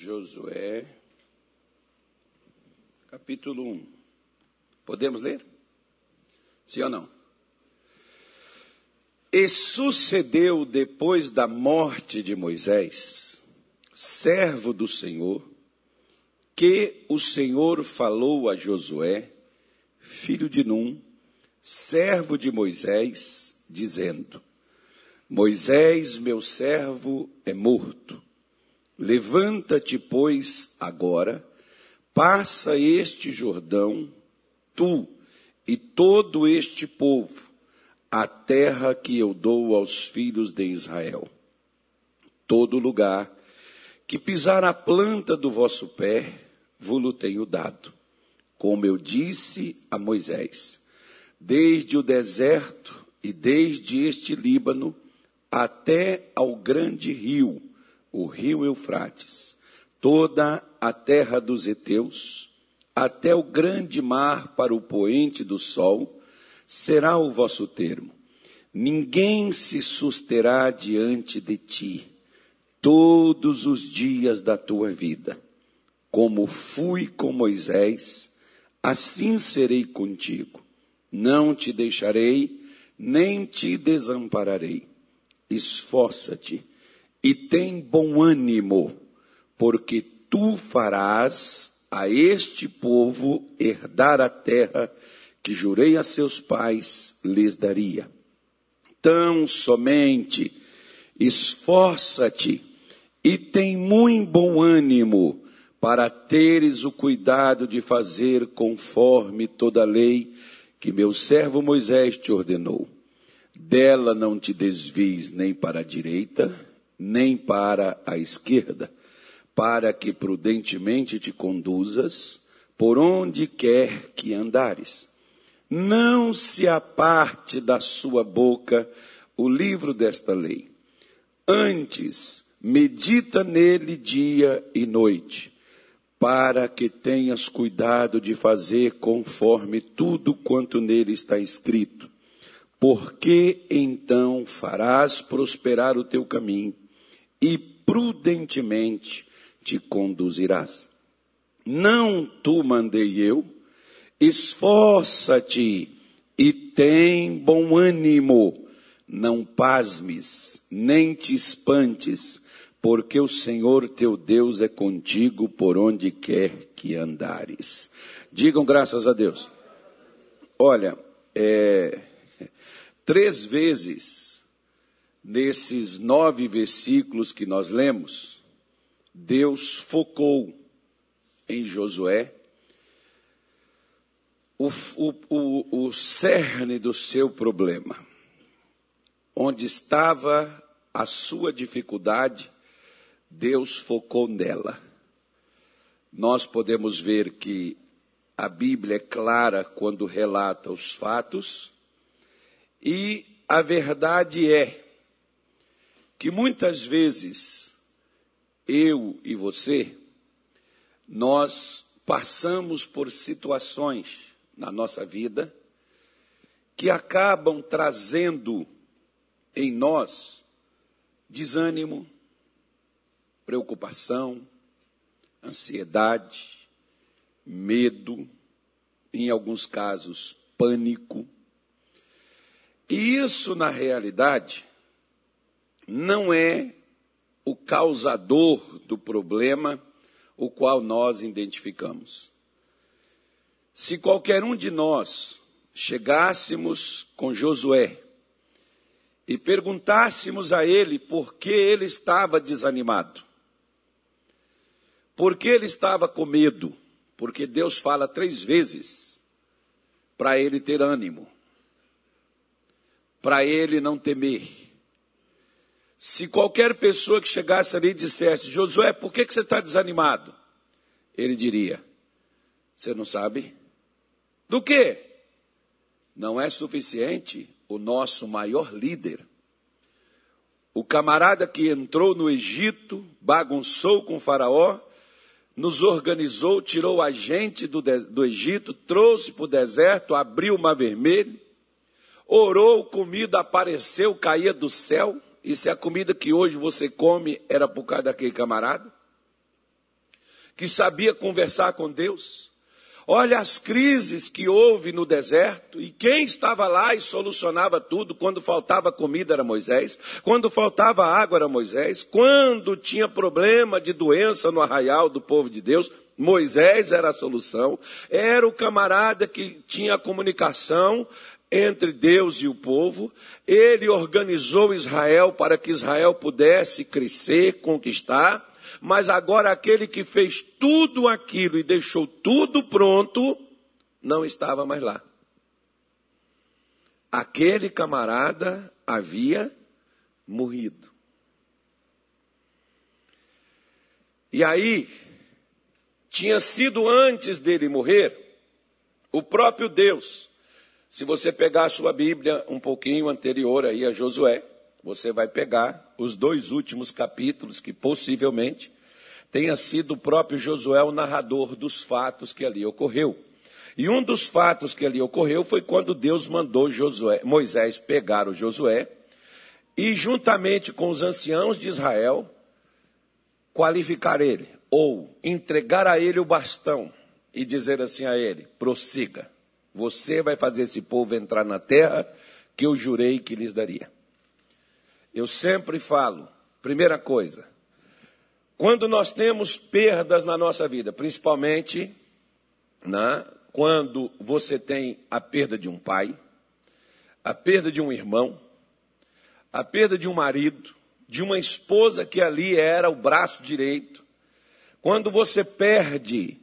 Josué, capítulo 1. Podemos ler? Sim ou não? E sucedeu depois da morte de Moisés, servo do Senhor, que o Senhor falou a Josué, filho de Num, servo de Moisés, dizendo: Moisés, meu servo, é morto. Levanta-te, pois, agora, passa este Jordão, tu e todo este povo, a terra que eu dou aos filhos de Israel. Todo lugar que pisar a planta do vosso pé, vos tenho dado, como eu disse a Moisés, desde o deserto e desde este Líbano até ao grande rio, o rio Eufrates, toda a terra dos heteus, até o grande mar para o poente do sol, será o vosso termo. Ninguém se susterá diante de ti todos os dias da tua vida. Como fui com Moisés, assim serei contigo. Não te deixarei, nem te desampararei. Esforça-te e tem bom ânimo, porque tu farás a este povo herdar a terra que jurei a seus pais lhes daria. Tão somente esforça-te e tem muito bom ânimo para teres o cuidado de fazer conforme toda a lei que meu servo Moisés te ordenou. Dela não te desvies nem para a direita, nem para a esquerda, para que prudentemente te conduzas por onde quer que andares não se aparte da sua boca o livro desta lei. Antes, medita nele dia e noite, para que tenhas cuidado de fazer conforme tudo quanto nele está escrito. Porque então farás prosperar o teu caminho e prudentemente te conduzirás. Não tu mandei eu, Esforça-te e tem bom ânimo, não pasmes, nem te espantes, porque o Senhor teu Deus é contigo por onde quer que andares. Digam graças a Deus. Olha, é, três vezes nesses nove versículos que nós lemos, Deus focou em Josué o, o, o, o cerne do seu problema, onde estava a sua dificuldade, Deus focou nela. Nós podemos ver que a Bíblia é clara quando relata os fatos, e a verdade é que muitas vezes eu e você, nós passamos por situações na nossa vida que acabam trazendo em nós desânimo, preocupação, ansiedade, medo, em alguns casos, pânico. E isso, na realidade, não é o causador do problema o qual nós identificamos. Se qualquer um de nós chegássemos com Josué e perguntássemos a ele por que ele estava desanimado, por que ele estava com medo, porque Deus fala três vezes para ele ter ânimo, para ele não temer. Se qualquer pessoa que chegasse ali dissesse, Josué, por que, que você está desanimado? Ele diria, você não sabe? Do que? Não é suficiente o nosso maior líder. O camarada que entrou no Egito, bagunçou com Faraó, nos organizou, tirou a gente do, do Egito, trouxe para o deserto, abriu o mar vermelho, orou, comida apareceu, caía do céu. E se a comida que hoje você come era por causa daquele camarada? que sabia conversar com Deus. Olha as crises que houve no deserto e quem estava lá e solucionava tudo. Quando faltava comida era Moisés, quando faltava água era Moisés, quando tinha problema de doença no arraial do povo de Deus, Moisés era a solução. Era o camarada que tinha a comunicação entre Deus e o povo. Ele organizou Israel para que Israel pudesse crescer, conquistar mas agora aquele que fez tudo aquilo e deixou tudo pronto, não estava mais lá. Aquele camarada havia morrido. E aí, tinha sido antes dele morrer, o próprio Deus. Se você pegar a sua Bíblia um pouquinho anterior aí a Josué, você vai pegar os dois últimos capítulos, que possivelmente tenha sido o próprio Josué o narrador dos fatos que ali ocorreu. E um dos fatos que ali ocorreu foi quando Deus mandou Josué, Moisés pegar o Josué e, juntamente com os anciãos de Israel, qualificar ele, ou entregar a ele o bastão e dizer assim a ele: prossiga, você vai fazer esse povo entrar na terra que eu jurei que lhes daria. Eu sempre falo, primeira coisa, quando nós temos perdas na nossa vida, principalmente né, quando você tem a perda de um pai, a perda de um irmão, a perda de um marido, de uma esposa que ali era o braço direito, quando você perde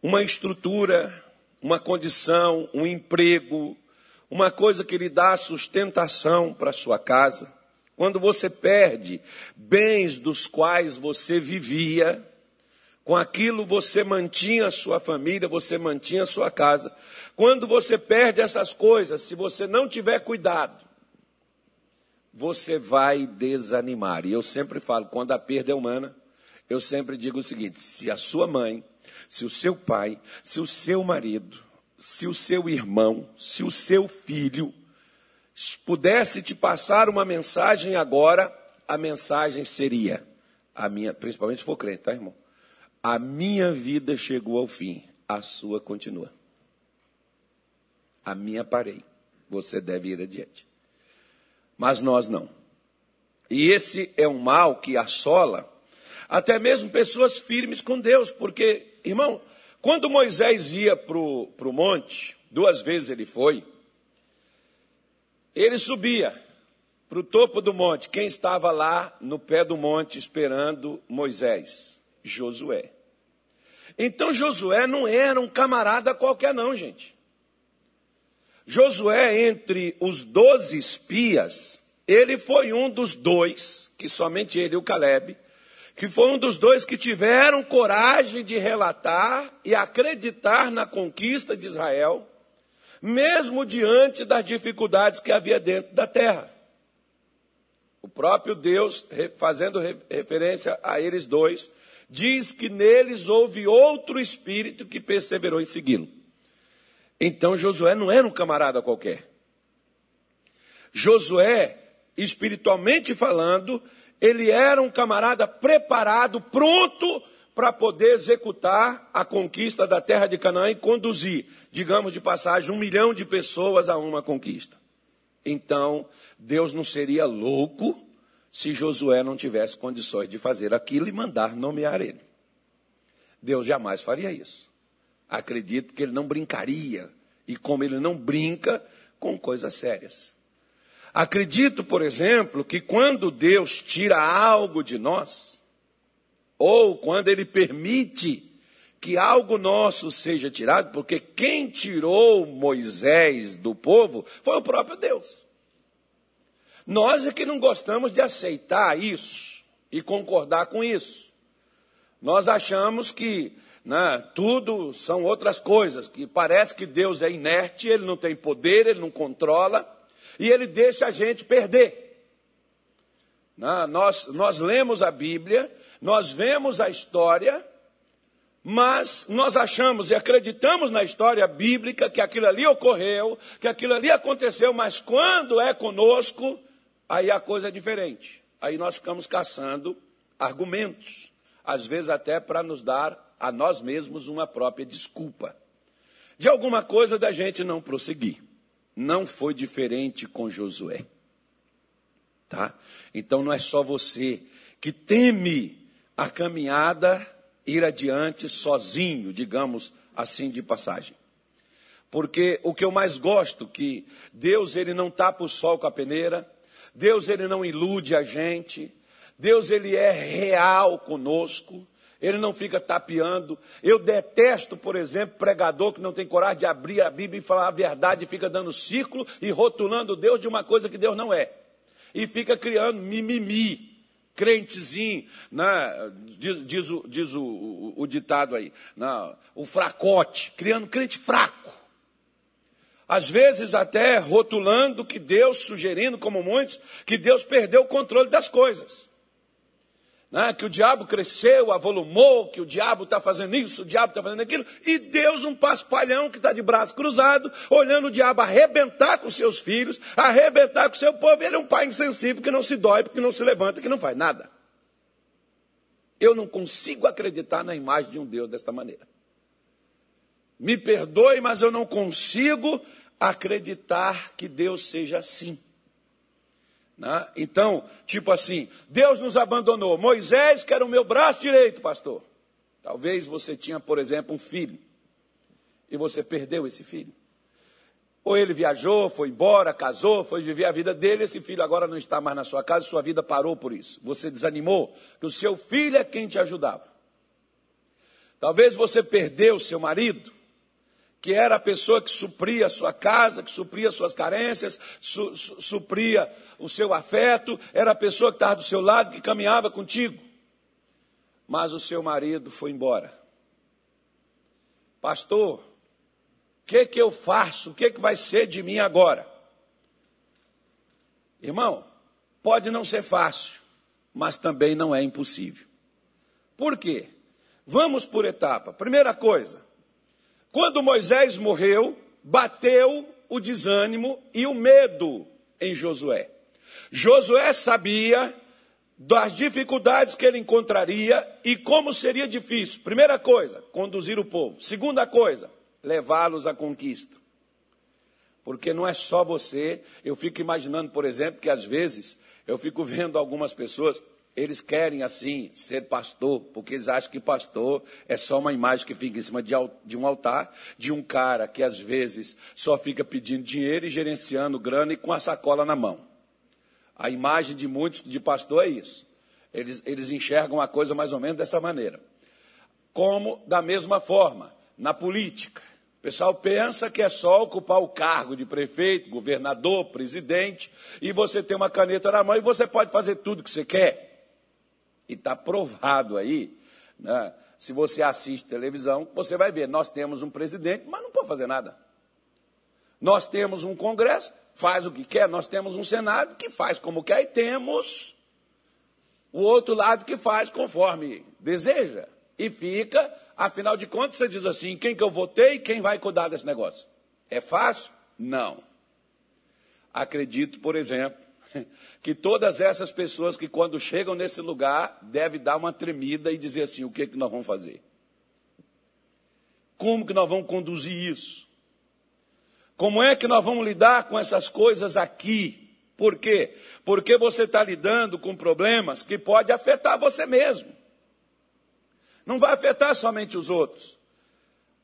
uma estrutura, uma condição, um emprego, uma coisa que lhe dá sustentação para sua casa, quando você perde bens dos quais você vivia, com aquilo você mantinha a sua família, você mantinha a sua casa. Quando você perde essas coisas, se você não tiver cuidado, você vai desanimar. E eu sempre falo, quando a perda é humana, eu sempre digo o seguinte: se a sua mãe, se o seu pai, se o seu marido, se o seu irmão, se o seu filho pudesse te passar uma mensagem agora, a mensagem seria, a minha, principalmente se for crente, tá, irmão? A minha vida chegou ao fim, a sua continua. A minha parei. Você deve ir adiante. Mas nós não. E esse é um mal que assola até mesmo pessoas firmes com Deus, porque, irmão, quando Moisés ia para o monte, duas vezes ele foi, ele subia para o topo do monte. Quem estava lá no pé do monte esperando Moisés? Josué. Então Josué não era um camarada qualquer, não, gente. Josué, entre os doze espias, ele foi um dos dois, que somente ele e o Caleb, que foi um dos dois que tiveram coragem de relatar e acreditar na conquista de Israel mesmo diante das dificuldades que havia dentro da terra. O próprio Deus, fazendo referência a eles dois, diz que neles houve outro espírito que perseverou em segui-lo. Então Josué não era um camarada qualquer. Josué, espiritualmente falando, ele era um camarada preparado, pronto para poder executar a conquista da terra de Canaã e conduzir, digamos de passagem, um milhão de pessoas a uma conquista. Então, Deus não seria louco se Josué não tivesse condições de fazer aquilo e mandar nomear ele. Deus jamais faria isso. Acredito que ele não brincaria, e como ele não brinca com coisas sérias. Acredito, por exemplo, que quando Deus tira algo de nós, ou quando ele permite que algo nosso seja tirado, porque quem tirou Moisés do povo foi o próprio Deus. Nós é que não gostamos de aceitar isso e concordar com isso. Nós achamos que né, tudo são outras coisas, que parece que Deus é inerte, ele não tem poder, ele não controla, e ele deixa a gente perder. Nós, nós lemos a Bíblia nós vemos a história, mas nós achamos e acreditamos na história bíblica que aquilo ali ocorreu, que aquilo ali aconteceu, mas quando é conosco, aí a coisa é diferente. Aí nós ficamos caçando argumentos, às vezes até para nos dar a nós mesmos uma própria desculpa de alguma coisa da gente não prosseguir. Não foi diferente com Josué. Tá? Então não é só você que teme a caminhada ir adiante sozinho, digamos assim de passagem. Porque o que eu mais gosto que Deus ele não tapa o sol com a peneira, Deus ele não ilude a gente, Deus ele é real conosco, ele não fica tapeando. Eu detesto, por exemplo, pregador que não tem coragem de abrir a Bíblia e falar a verdade, fica dando círculo e rotulando Deus de uma coisa que Deus não é. E fica criando mimimi, crentezinho, né? diz, diz, o, diz o, o, o, ditado aí, né? o fracote, criando crente fraco. Às vezes até rotulando que Deus, sugerindo, como muitos, que Deus perdeu o controle das coisas né, que o diabo cresceu, avolumou, que o diabo está fazendo isso, o diabo está fazendo aquilo, e Deus, um paspalhão que está de braço cruzado, olhando o diabo arrebentar com seus filhos, arrebentar com seu povo, ele é um pai insensível que não se dói, que não se levanta, que não faz nada. Eu não consigo acreditar na imagem de um Deus desta maneira. Me perdoe, mas eu não consigo acreditar que Deus seja assim. Né? Então, tipo assim, Deus nos abandonou. Moisés, que era o meu braço direito, pastor. Talvez você tinha, por exemplo, um filho e você perdeu esse filho. Ou ele viajou, foi embora, casou, foi viver a vida dele, esse filho agora não está mais na sua casa, sua vida parou por isso. Você desanimou, que o seu filho é quem te ajudava. Talvez você perdeu o seu marido, que era a pessoa que supria a sua casa, que supria suas carências, su, su, supria o seu afeto, era a pessoa que estava do seu lado, que caminhava contigo. Mas o seu marido foi embora. Pastor, o que, que eu faço? O que, que vai ser de mim agora? Irmão, pode não ser fácil, mas também não é impossível. Por quê? Vamos por etapa. Primeira coisa, quando Moisés morreu, bateu o desânimo e o medo em Josué. Josué sabia das dificuldades que ele encontraria e como seria difícil. Primeira coisa, conduzir o povo. Segunda coisa, levá-los à conquista. Porque não é só você. Eu fico imaginando, por exemplo, que às vezes eu fico vendo algumas pessoas eles querem, assim, ser pastor, porque eles acham que pastor é só uma imagem que fica em cima de um altar, de um cara que às vezes só fica pedindo dinheiro e gerenciando grana e com a sacola na mão. A imagem de muitos de pastor é isso. Eles, eles enxergam a coisa mais ou menos dessa maneira. Como, da mesma forma, na política. O pessoal pensa que é só ocupar o cargo de prefeito, governador, presidente, e você tem uma caneta na mão e você pode fazer tudo que você quer. E está provado aí, né? se você assiste televisão, você vai ver, nós temos um presidente, mas não pode fazer nada. Nós temos um Congresso, faz o que quer, nós temos um Senado que faz como quer, e temos o outro lado que faz conforme deseja. E fica, afinal de contas, você diz assim: quem que eu votei quem vai cuidar desse negócio? É fácil? Não. Acredito, por exemplo, que todas essas pessoas que quando chegam nesse lugar devem dar uma tremida e dizer assim: o que, é que nós vamos fazer? Como que nós vamos conduzir isso? Como é que nós vamos lidar com essas coisas aqui? Por quê? Porque você está lidando com problemas que podem afetar você mesmo. Não vai afetar somente os outros.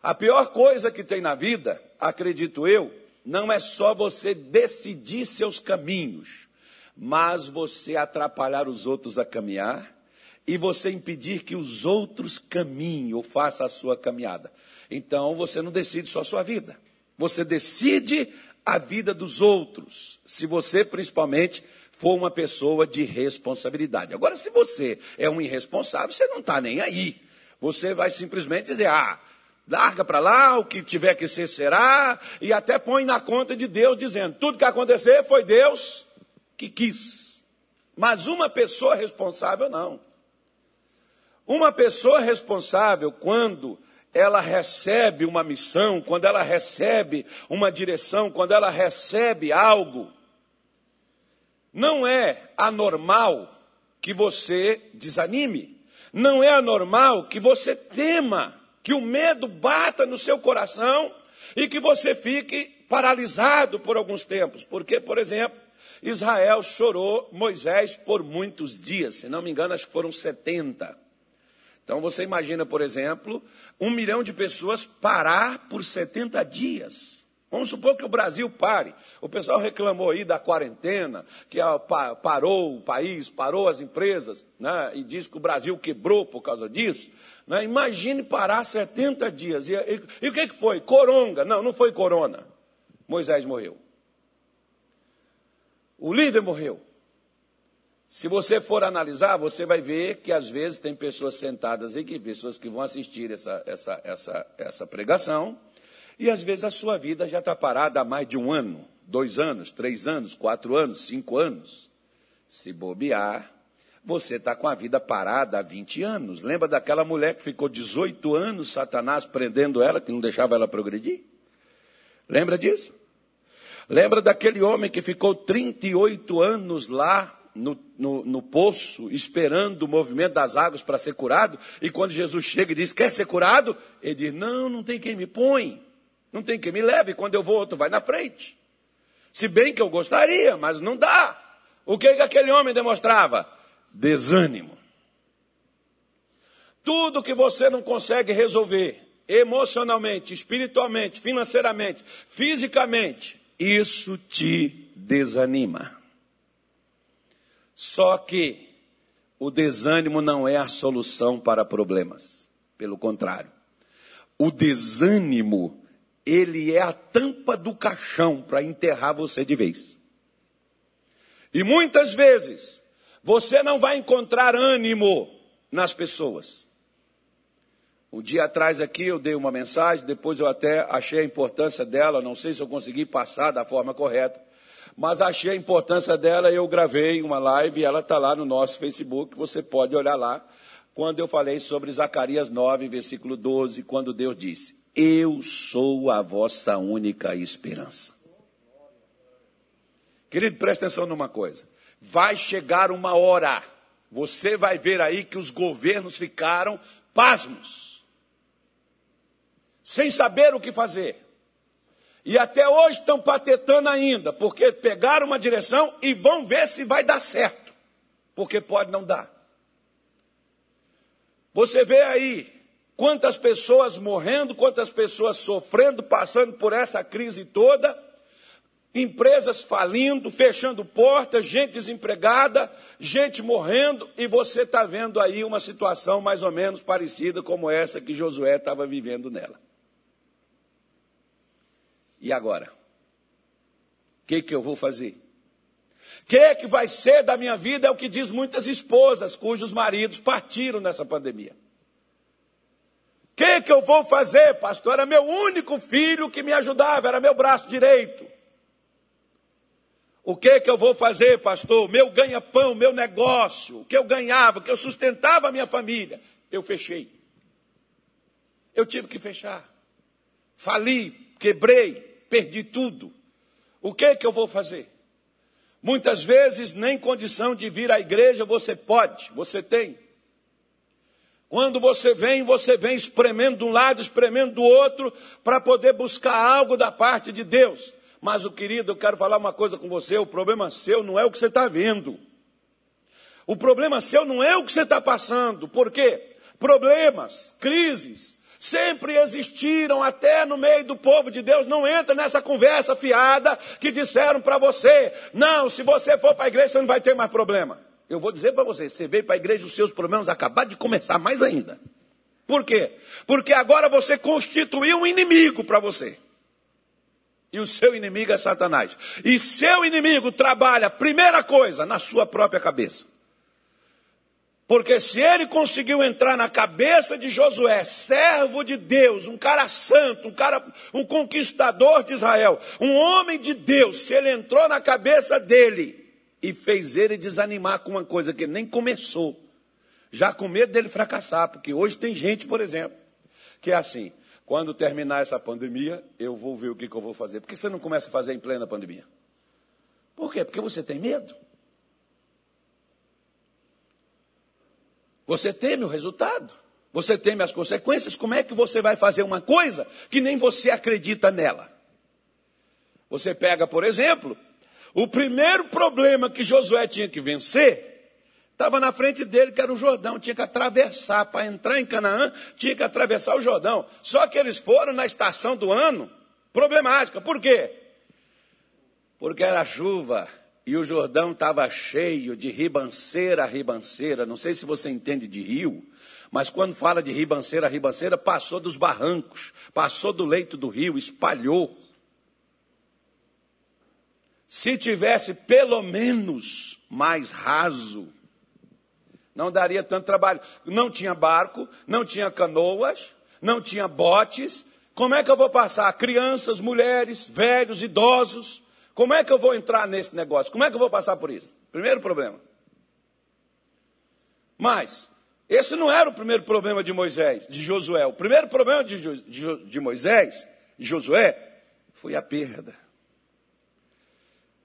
A pior coisa que tem na vida, acredito eu, não é só você decidir seus caminhos mas você atrapalhar os outros a caminhar e você impedir que os outros caminhem ou façam a sua caminhada. Então você não decide só a sua vida, você decide a vida dos outros, se você principalmente for uma pessoa de responsabilidade. Agora, se você é um irresponsável, você não está nem aí. Você vai simplesmente dizer, ah, larga para lá, o que tiver que ser será, e até põe na conta de Deus, dizendo: tudo que acontecer foi Deus que quis. Mas uma pessoa responsável, não. Uma pessoa responsável, quando ela recebe uma missão, quando ela recebe uma direção, quando ela recebe algo, não é anormal que você desanime. Não é anormal que você tema, que o medo bata no seu coração e que você fique paralisado por alguns tempos. Porque, por exemplo, Israel chorou Moisés por muitos dias, se não me engano, acho que foram 70. Então você imagina, por exemplo, um milhão de pessoas parar por 70 dias. Vamos supor que o Brasil pare. O pessoal reclamou aí da quarentena, que parou o país, parou as empresas, né? e diz que o Brasil quebrou por causa disso. Né? Imagine parar 70 dias. E, e, e o que, que foi? Coronga. Não, não foi corona. Moisés morreu. O líder morreu. Se você for analisar, você vai ver que às vezes tem pessoas sentadas aqui, pessoas que vão assistir essa, essa, essa, essa pregação, e às vezes a sua vida já está parada há mais de um ano, dois anos, três anos, quatro anos, cinco anos. Se bobear, você está com a vida parada há 20 anos. Lembra daquela mulher que ficou 18 anos, Satanás prendendo ela, que não deixava ela progredir? Lembra disso? Lembra daquele homem que ficou 38 anos lá no, no, no, poço, esperando o movimento das águas para ser curado, e quando Jesus chega e diz: Quer ser curado? Ele diz: Não, não tem quem me põe, não tem quem me leve, quando eu vou, outro vai na frente. Se bem que eu gostaria, mas não dá. O que, que aquele homem demonstrava? Desânimo. Tudo que você não consegue resolver, emocionalmente, espiritualmente, financeiramente, fisicamente, isso te desanima. Só que o desânimo não é a solução para problemas. Pelo contrário, o desânimo, ele é a tampa do caixão para enterrar você de vez. E muitas vezes, você não vai encontrar ânimo nas pessoas. Um dia atrás aqui eu dei uma mensagem, depois eu até achei a importância dela, não sei se eu consegui passar da forma correta, mas achei a importância dela e eu gravei uma live e ela está lá no nosso Facebook, você pode olhar lá, quando eu falei sobre Zacarias 9, versículo 12, quando Deus disse: Eu sou a vossa única esperança. Querido, presta atenção numa coisa. Vai chegar uma hora, você vai ver aí que os governos ficaram pasmos sem saber o que fazer. E até hoje estão patetando ainda, porque pegaram uma direção e vão ver se vai dar certo, porque pode não dar. Você vê aí quantas pessoas morrendo, quantas pessoas sofrendo, passando por essa crise toda, empresas falindo, fechando portas, gente desempregada, gente morrendo, e você está vendo aí uma situação mais ou menos parecida como essa que Josué estava vivendo nela. E agora? O que, que eu vou fazer? O que, que vai ser da minha vida? É o que diz muitas esposas cujos maridos partiram nessa pandemia. O que, que eu vou fazer, pastor? Era meu único filho que me ajudava, era meu braço direito. O que que eu vou fazer, pastor? Meu ganha-pão, meu negócio, o que eu ganhava, o que eu sustentava a minha família, eu fechei. Eu tive que fechar. Fali, quebrei, perdi tudo. O que é que eu vou fazer? Muitas vezes nem condição de vir à igreja você pode, você tem. Quando você vem, você vem espremendo de um lado, espremendo do outro, para poder buscar algo da parte de Deus. Mas, o querido, eu quero falar uma coisa com você: o problema seu não é o que você está vendo. O problema seu não é o que você está passando. Por quê? Problemas, crises, sempre existiram até no meio do povo de Deus. Não entra nessa conversa fiada que disseram para você: não, se você for para a igreja, você não vai ter mais problema. Eu vou dizer para você: você veio para a igreja, os seus problemas acabaram de começar mais ainda. Por quê? Porque agora você constituiu um inimigo para você. E o seu inimigo é Satanás. E seu inimigo trabalha, primeira coisa, na sua própria cabeça. Porque se ele conseguiu entrar na cabeça de Josué, servo de Deus, um cara santo, um cara, um conquistador de Israel, um homem de Deus, se ele entrou na cabeça dele e fez ele desanimar com uma coisa que nem começou, já com medo dele fracassar, porque hoje tem gente, por exemplo, que é assim: quando terminar essa pandemia, eu vou ver o que, que eu vou fazer. Por que você não começa a fazer em plena pandemia? Por quê? Porque você tem medo. Você teme o resultado. Você teme as consequências. Como é que você vai fazer uma coisa que nem você acredita nela? Você pega, por exemplo, o primeiro problema que Josué tinha que vencer estava na frente dele, que era o Jordão. Tinha que atravessar. Para entrar em Canaã, tinha que atravessar o Jordão. Só que eles foram na estação do ano problemática. Por quê? Porque era chuva e o Jordão estava cheio de ribanceira a ribanceira. Não sei se você entende de rio, mas quando fala de ribanceira a ribanceira, passou dos barrancos, passou do leito do rio, espalhou. Se tivesse pelo menos mais raso, não daria tanto trabalho. Não tinha barco, não tinha canoas, não tinha botes. Como é que eu vou passar? Crianças, mulheres, velhos, idosos. Como é que eu vou entrar nesse negócio? Como é que eu vou passar por isso? Primeiro problema. Mas, esse não era o primeiro problema de Moisés, de Josué. O primeiro problema de, de, de Moisés, de Josué, foi a perda.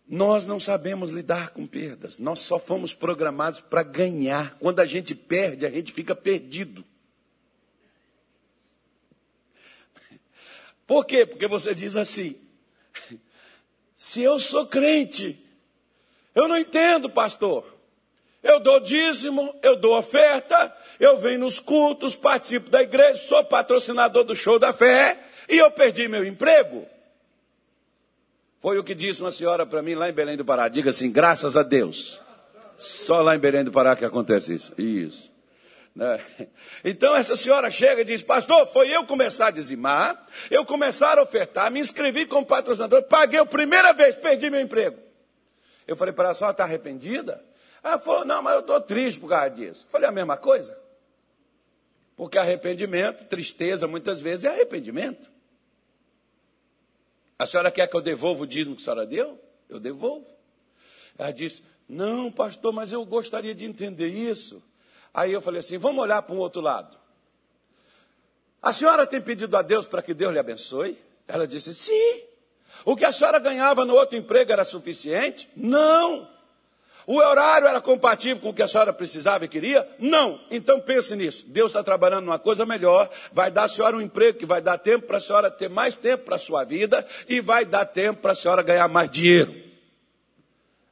Nós não sabemos lidar com perdas. Nós só fomos programados para ganhar. Quando a gente perde, a gente fica perdido. Por quê? Porque você diz assim: se eu sou crente, eu não entendo, pastor. Eu dou dízimo, eu dou oferta, eu venho nos cultos, participo da igreja, sou patrocinador do show da fé e eu perdi meu emprego. Foi o que disse uma senhora para mim lá em Belém do Pará. Diga assim, graças a Deus. Só lá em Belém do Pará que acontece isso. Isso. Né? Então essa senhora chega e diz, pastor, foi eu começar a dizimar, eu começar a ofertar, me inscrevi como patrocinador, paguei a primeira vez, perdi meu emprego. Eu falei para ela, a senhora está arrependida? Ela falou, não, mas eu estou triste por causa disso. Falei, a mesma coisa. Porque arrependimento, tristeza, muitas vezes é arrependimento. A senhora quer que eu devolva o dízimo que a senhora deu? Eu devolvo. Ela disse: Não, pastor, mas eu gostaria de entender isso. Aí eu falei assim: Vamos olhar para um outro lado. A senhora tem pedido a Deus para que Deus lhe abençoe? Ela disse: Sim. O que a senhora ganhava no outro emprego era suficiente? Não. O horário era compatível com o que a senhora precisava e queria? Não. Então pense nisso. Deus está trabalhando numa coisa melhor. Vai dar a senhora um emprego que vai dar tempo para a senhora ter mais tempo para a sua vida e vai dar tempo para a senhora ganhar mais dinheiro.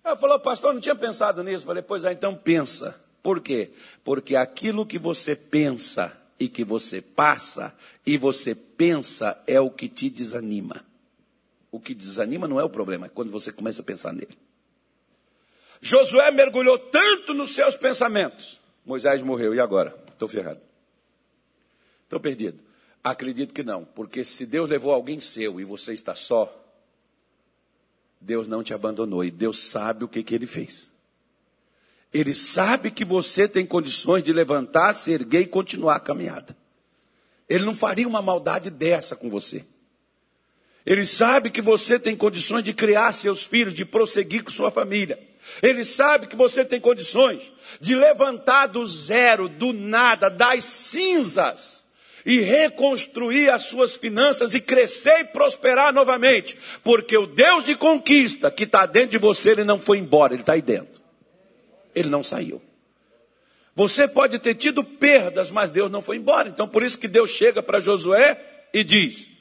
Ela falou, pastor, não tinha pensado nisso. Eu falei, pois é, então pensa. Por quê? Porque aquilo que você pensa e que você passa e você pensa é o que te desanima. O que desanima não é o problema, é quando você começa a pensar nele. Josué mergulhou tanto nos seus pensamentos. Moisés morreu, e agora? Estou ferrado. Estou perdido. Acredito que não, porque se Deus levou alguém seu e você está só, Deus não te abandonou e Deus sabe o que, que ele fez. Ele sabe que você tem condições de levantar, se erguer e continuar a caminhada. Ele não faria uma maldade dessa com você. Ele sabe que você tem condições de criar seus filhos, de prosseguir com sua família. Ele sabe que você tem condições de levantar do zero, do nada, das cinzas e reconstruir as suas finanças e crescer e prosperar novamente, porque o Deus de conquista que está dentro de você, ele não foi embora, ele está aí dentro. Ele não saiu. Você pode ter tido perdas, mas Deus não foi embora. Então, por isso que Deus chega para Josué e diz: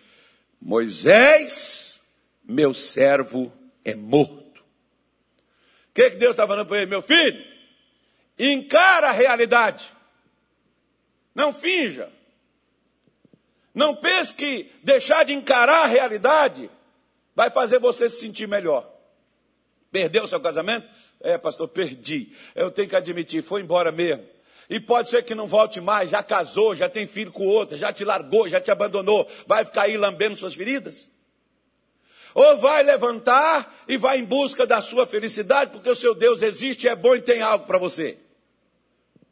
Moisés, meu servo, é morto que, que Deus está falando para ele? Meu filho, encara a realidade. Não finja. Não pense que deixar de encarar a realidade vai fazer você se sentir melhor. Perdeu o seu casamento? É, pastor, perdi. Eu tenho que admitir, foi embora mesmo. E pode ser que não volte mais, já casou, já tem filho com outra, já te largou, já te abandonou. Vai ficar aí lambendo suas feridas? Ou vai levantar e vai em busca da sua felicidade, porque o seu Deus existe, é bom e tem algo para você.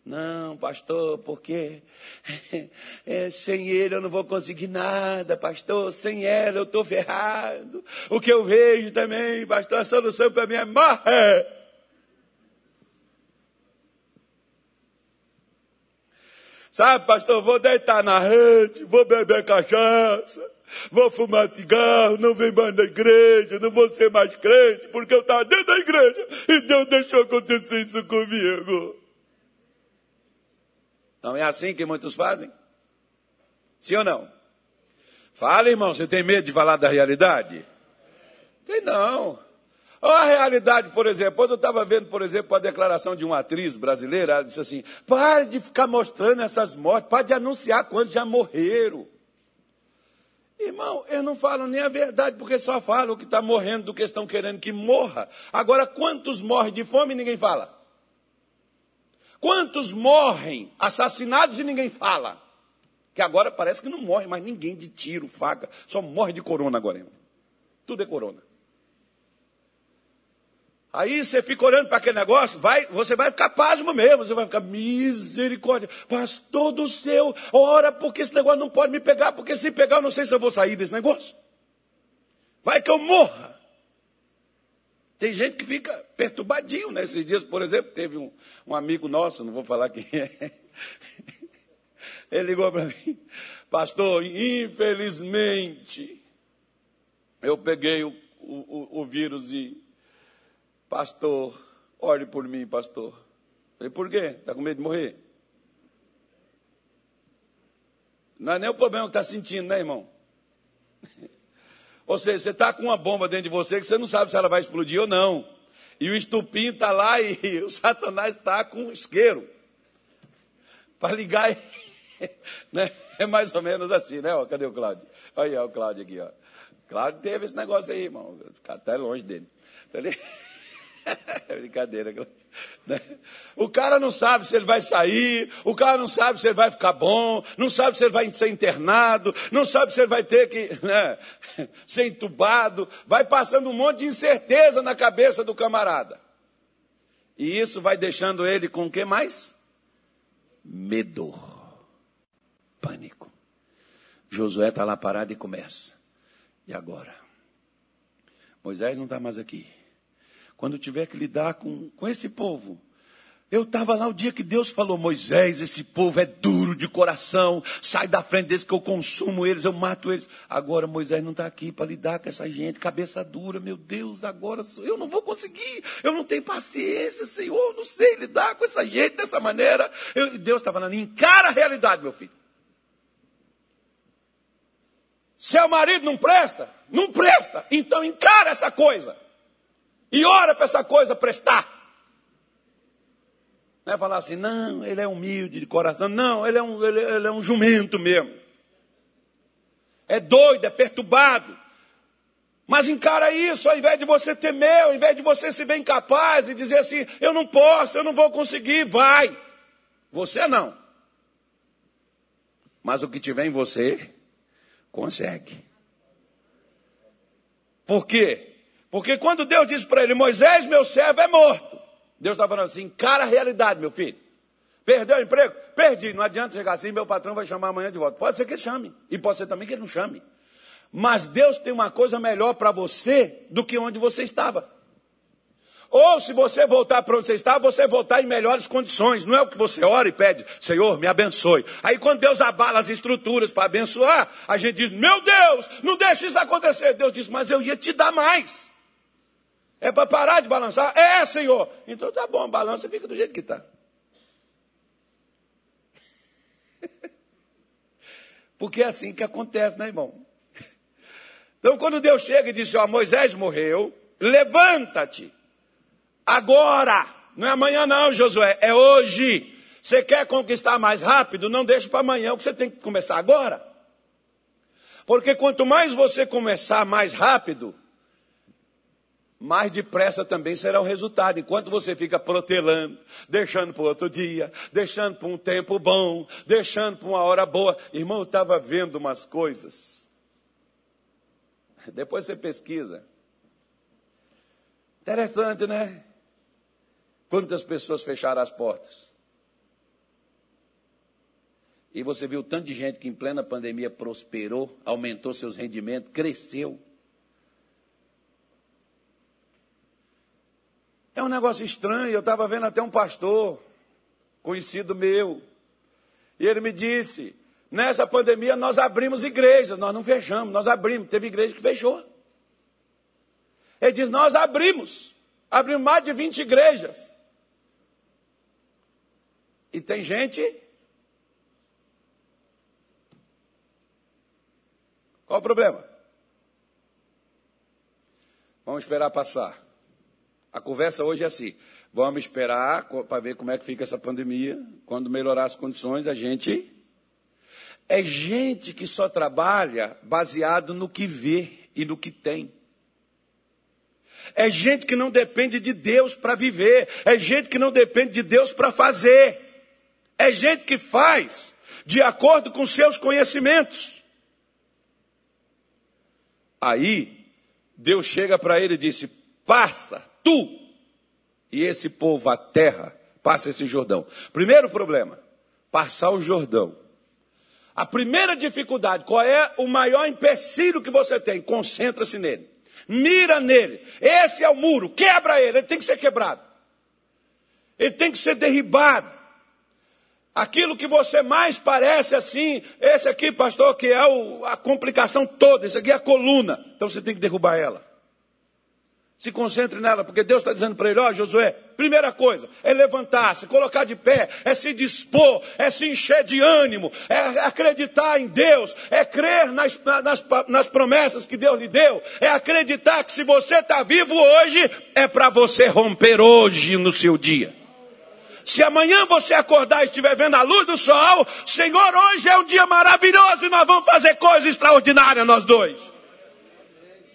Não, pastor, porque é, sem ele eu não vou conseguir nada, pastor. Sem ela eu estou ferrado. O que eu vejo também, pastor, a solução para mim é morrer. Sabe, pastor, vou deitar na rede, vou beber cachaça, vou fumar cigarro, não vem mais na igreja, não vou ser mais crente, porque eu estava dentro da igreja e Deus deixou acontecer isso comigo. Não é assim que muitos fazem? Sim ou não? Fala, irmão, você tem medo de falar da realidade? Tem não. Olha a realidade, por exemplo. Quando eu estava vendo, por exemplo, a declaração de uma atriz brasileira, ela disse assim: pare de ficar mostrando essas mortes, pare de anunciar quantos já morreram. Irmão, eu não falo nem a verdade, porque só falam o que está morrendo do que estão querendo que morra. Agora, quantos morrem de fome ninguém fala? Quantos morrem assassinados e ninguém fala? Que agora parece que não morre mais ninguém de tiro, faca, só morre de corona agora. Irmão. Tudo é corona. Aí você fica olhando para aquele negócio, vai, você vai ficar pasmo mesmo, você vai ficar misericórdia. Pastor do céu, ora porque esse negócio não pode me pegar, porque se pegar eu não sei se eu vou sair desse negócio. Vai que eu morra. Tem gente que fica perturbadinho nesses né? dias, por exemplo, teve um, um amigo nosso, não vou falar quem é. Ele ligou para mim, pastor, infelizmente, eu peguei o, o, o vírus e Pastor, olhe por mim, pastor. Falei, por quê? Está com medo de morrer? Não é nem o problema que está sentindo, né, irmão? Ou seja, você está com uma bomba dentro de você que você não sabe se ela vai explodir ou não. E o estupim está lá e o Satanás está com um isqueiro. Para ligar. né? É mais ou menos assim, né? Ó, cadê o Cláudio? Olha aí, o Cláudio aqui, ó. Cláudio teve esse negócio aí, irmão. Até longe dele. Tá é brincadeira. Né? O cara não sabe se ele vai sair, o cara não sabe se ele vai ficar bom, não sabe se ele vai ser internado, não sabe se ele vai ter que né, ser entubado. Vai passando um monte de incerteza na cabeça do camarada. E isso vai deixando ele com o que mais? Medo. Pânico. Josué está lá parado e começa. E agora? Moisés não está mais aqui quando tiver que lidar com, com esse povo. Eu estava lá o dia que Deus falou: Moisés, esse povo é duro de coração, sai da frente deles que eu consumo eles, eu mato eles. Agora Moisés não está aqui para lidar com essa gente, cabeça dura, meu Deus, agora eu não vou conseguir, eu não tenho paciência, Senhor, eu não sei lidar com essa gente dessa maneira. Eu, Deus está falando: encara a realidade, meu filho. Seu marido não presta? Não presta, então encara essa coisa. E ora para essa coisa prestar. Não é falar assim, não, ele é humilde de coração. Não, ele é um, ele, ele é um jumento mesmo. É doido, é perturbado. Mas encara isso, ao invés de você temer, ao invés de você se ver incapaz e dizer assim, eu não posso, eu não vou conseguir, vai. Você não. Mas o que tiver em você, consegue. Por quê? Porque quando Deus disse para ele, Moisés, meu servo, é morto. Deus está falando assim, encara a realidade, meu filho. Perdeu o emprego? Perdi. Não adianta chegar assim, meu patrão vai chamar amanhã de volta. Pode ser que ele chame. E pode ser também que ele não chame. Mas Deus tem uma coisa melhor para você do que onde você estava. Ou se você voltar para onde você está, você voltar em melhores condições. Não é o que você ora e pede, Senhor, me abençoe. Aí quando Deus abala as estruturas para abençoar, a gente diz, meu Deus, não deixe isso acontecer. Deus diz, mas eu ia te dar mais. É para parar de balançar? É, Senhor. Então tá bom, balança fica do jeito que está. Porque é assim que acontece, né, irmão? Então, quando Deus chega e diz: Ó, Moisés morreu, levanta-te. Agora. Não é amanhã, não, Josué. É hoje. Você quer conquistar mais rápido? Não deixe para amanhã, o que você tem que começar agora. Porque quanto mais você começar mais rápido, mais depressa também será o resultado. Enquanto você fica protelando, deixando para outro dia, deixando para um tempo bom, deixando para uma hora boa. Irmão, eu estava vendo umas coisas. Depois você pesquisa. Interessante, né? Quantas pessoas fecharam as portas? E você viu tanto de gente que em plena pandemia prosperou, aumentou seus rendimentos, cresceu. É um negócio estranho. Eu estava vendo até um pastor conhecido meu. E ele me disse: nessa pandemia nós abrimos igrejas, nós não fechamos, nós abrimos. Teve igreja que fechou. Ele diz: nós abrimos. Abrimos mais de 20 igrejas. E tem gente. Qual o problema? Vamos esperar passar. A conversa hoje é assim: vamos esperar para ver como é que fica essa pandemia. Quando melhorar as condições, a gente. É gente que só trabalha baseado no que vê e no que tem. É gente que não depende de Deus para viver. É gente que não depende de Deus para fazer. É gente que faz de acordo com seus conhecimentos. Aí, Deus chega para ele e disse: Passa, tu e esse povo a terra, passa esse Jordão. Primeiro problema: passar o Jordão. A primeira dificuldade, qual é o maior empecilho que você tem? Concentra-se nele. Mira nele. Esse é o muro. Quebra ele. Ele tem que ser quebrado. Ele tem que ser derribado. Aquilo que você mais parece assim, esse aqui, pastor, que é o, a complicação toda, esse aqui é a coluna. Então você tem que derrubar ela. Se concentre nela, porque Deus está dizendo para ele: Ó, oh, Josué, primeira coisa é levantar-se, colocar de pé, é se dispor, é se encher de ânimo, é acreditar em Deus, é crer nas, nas, nas promessas que Deus lhe deu, é acreditar que se você está vivo hoje, é para você romper hoje no seu dia. Se amanhã você acordar e estiver vendo a luz do sol, Senhor, hoje é um dia maravilhoso e nós vamos fazer coisa extraordinária, nós dois.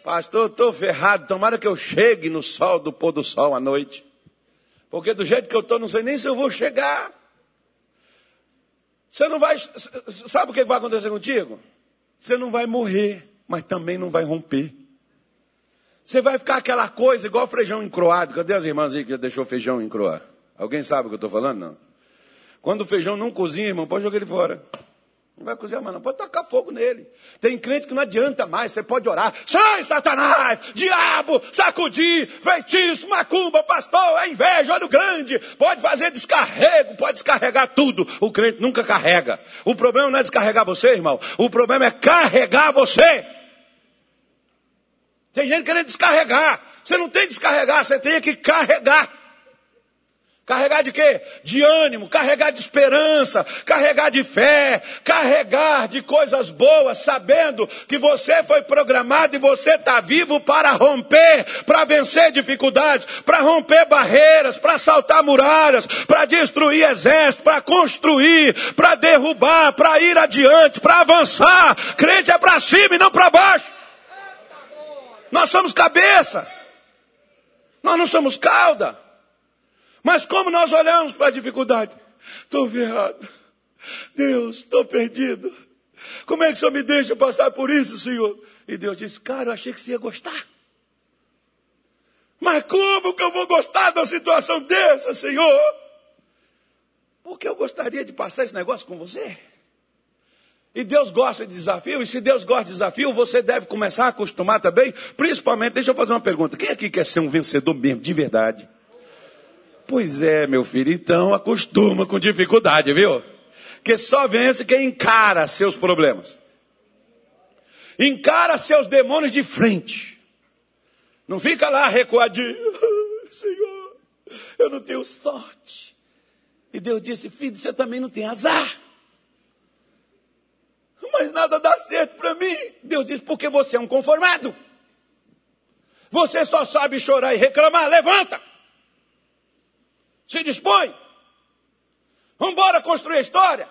Pastor, estou ferrado, tomara que eu chegue no sol do pôr do sol à noite. Porque do jeito que eu estou, não sei nem se eu vou chegar. Você não vai. Sabe o que vai acontecer contigo? Você não vai morrer, mas também não vai romper. Você vai ficar aquela coisa igual feijão encroado. Cadê as irmãs aí que deixou feijão encroar? Alguém sabe o que eu estou falando? Não. Quando o feijão não cozinha, irmão, pode jogar ele fora. Não vai cozinhar mais, não. Pode tacar fogo nele. Tem crente que não adianta mais. Você pode orar. Sai, Satanás! Diabo! Sacudir! Feitiço! Macumba! Pastor! É inveja! Olho grande! Pode fazer descarrego. Pode descarregar tudo. O crente nunca carrega. O problema não é descarregar você, irmão. O problema é carregar você. Tem gente querendo descarregar. Você não tem que descarregar. Você tem que carregar. Carregar de quê? De ânimo, carregar de esperança, carregar de fé, carregar de coisas boas, sabendo que você foi programado e você está vivo para romper, para vencer dificuldades, para romper barreiras, para saltar muralhas, para destruir exércitos, para construir, para derrubar, para ir adiante, para avançar. Crente é para cima e não para baixo. Nós somos cabeça, nós não somos cauda. Mas como nós olhamos para a dificuldade? Estou ferrado. Deus, estou perdido. Como é que o Senhor me deixa passar por isso, Senhor? E Deus disse, cara, eu achei que você ia gostar. Mas como que eu vou gostar de uma situação dessa, Senhor? Porque eu gostaria de passar esse negócio com você. E Deus gosta de desafio, e se Deus gosta de desafio, você deve começar a acostumar também. Principalmente, deixa eu fazer uma pergunta: quem aqui quer ser um vencedor mesmo, de verdade? Pois é, meu filho, então acostuma com dificuldade, viu? Que só vence quem encara seus problemas. Encara seus demônios de frente. Não fica lá recuadinho. Senhor, eu não tenho sorte. E Deus disse, filho, você também não tem azar. Mas nada dá certo para mim. Deus disse, porque você é um conformado. Você só sabe chorar e reclamar. Levanta. Se dispõe. Vamos embora construir a história.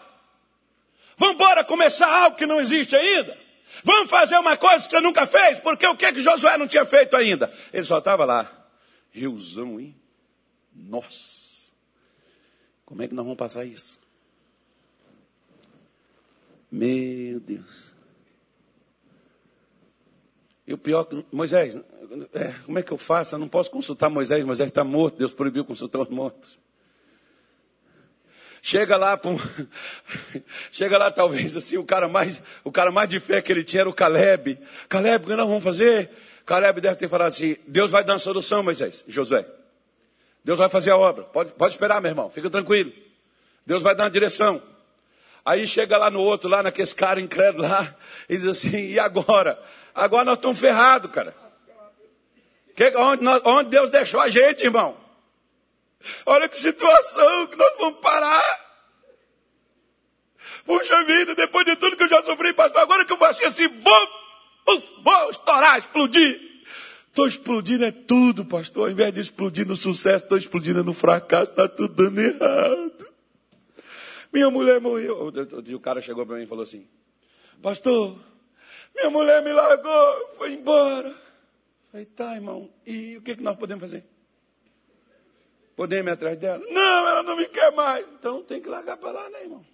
Vamos embora começar algo que não existe ainda. Vamos fazer uma coisa que você nunca fez, porque o que que Josué não tinha feito ainda? Ele só estava lá. Riozão, hein? Nossa. Como é que nós vamos passar isso? Meu Deus. E o pior, Moisés, é, como é que eu faço? Eu não posso consultar Moisés, Moisés está morto, Deus proibiu consultar os mortos. Chega lá, um... chega lá talvez assim, o cara mais, o cara mais de fé que ele tinha era o Caleb. Caleb, o que nós vamos fazer? Caleb deve ter falado assim, Deus vai dar uma solução, Moisés, Josué. Deus vai fazer a obra. Pode, pode esperar, meu irmão, fica tranquilo. Deus vai dar uma direção. Aí chega lá no outro, lá naqueles cara incrédulo lá, e diz assim, e agora? Agora nós estamos ferrados, cara. Que, onde, nós, onde Deus deixou a gente, irmão? Olha que situação que nós vamos parar. Puxa vida, depois de tudo que eu já sofri, pastor, agora que eu baixei assim, vou vou estourar, explodir. Estou explodindo é tudo, pastor. Ao invés de explodir no sucesso, estou explodindo no fracasso, está tudo dando errado. Minha mulher morreu. O cara chegou para mim e falou assim: Pastor, minha mulher me largou, foi embora. Falei, tá, irmão, e o que, que nós podemos fazer? Podemos ir atrás dela? Não, ela não me quer mais. Então tem que largar para lá, né, irmão?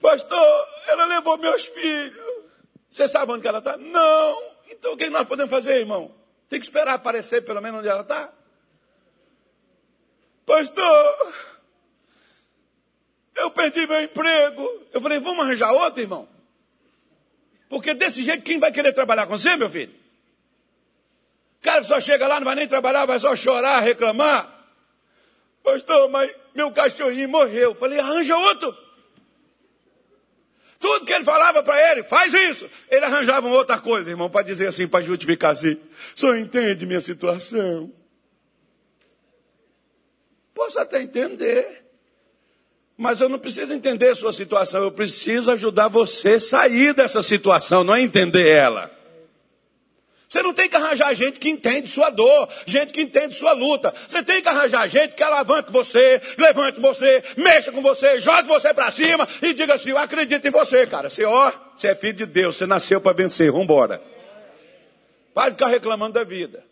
Pastor, ela levou meus filhos. Você sabe onde ela está? Não. Então o que nós podemos fazer, irmão? Tem que esperar aparecer pelo menos onde ela está? Pastor, eu perdi meu emprego. Eu falei, vamos arranjar outro, irmão? Porque desse jeito, quem vai querer trabalhar com você, meu filho? O cara só chega lá, não vai nem trabalhar, vai só chorar, reclamar. Pastor, mas meu cachorrinho morreu. Eu falei, arranja outro. Tudo que ele falava para ele, faz isso. Ele arranjava outra coisa, irmão, para dizer assim, para justificar assim. Só entende minha situação. Posso até entender. Mas eu não preciso entender sua situação, eu preciso ajudar você a sair dessa situação, não é entender ela. Você não tem que arranjar gente que entende sua dor, gente que entende sua luta. Você tem que arranjar gente que alavanque você, levante você, mexa com você, jogue você para cima e diga assim: Eu acredito em você, cara. Você, ó, você é filho de Deus, você nasceu para vencer, vambora. Para ficar reclamando da vida.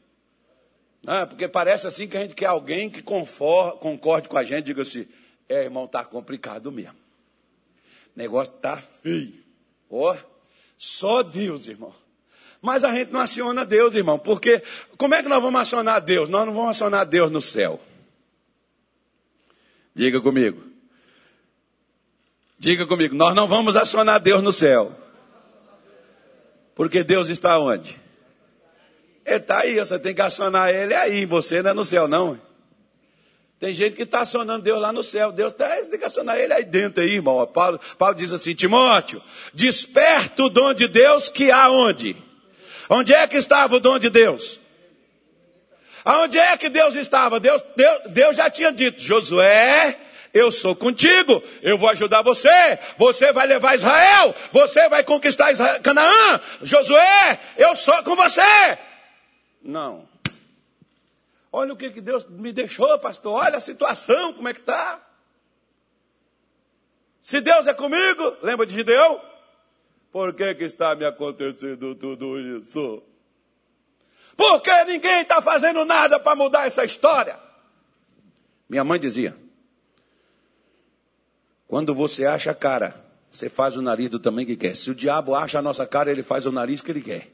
Ah, porque parece assim que a gente quer alguém que concorde com a gente, diga assim: é, irmão, tá complicado mesmo. Negócio tá feio. Ó, oh, só Deus, irmão. Mas a gente não aciona Deus, irmão, porque como é que nós vamos acionar Deus? Nós não vamos acionar Deus no céu. Diga comigo. Diga comigo, nós não vamos acionar Deus no céu. Porque Deus está onde? Ele está aí, você tem que acionar Ele aí, você não é no céu, não. Tem gente que está acionando Deus lá no céu. Deus tá, tem que acionar ele aí dentro aí, irmão. Paulo, Paulo diz assim, Timóteo, desperta o dom de Deus que há onde? Onde é que estava o dom de Deus? Aonde é que Deus estava? Deus, Deus, Deus já tinha dito, Josué, eu sou contigo, eu vou ajudar você, você vai levar Israel, você vai conquistar Israel, Canaã, Josué, eu sou com você. Não. Olha o que, que Deus me deixou, pastor. Olha a situação, como é que está. Se Deus é comigo, lembra de Gideão? Por que, que está me acontecendo tudo isso? Porque ninguém está fazendo nada para mudar essa história. Minha mãe dizia: quando você acha a cara, você faz o nariz do tamanho que quer. Se o diabo acha a nossa cara, ele faz o nariz que ele quer.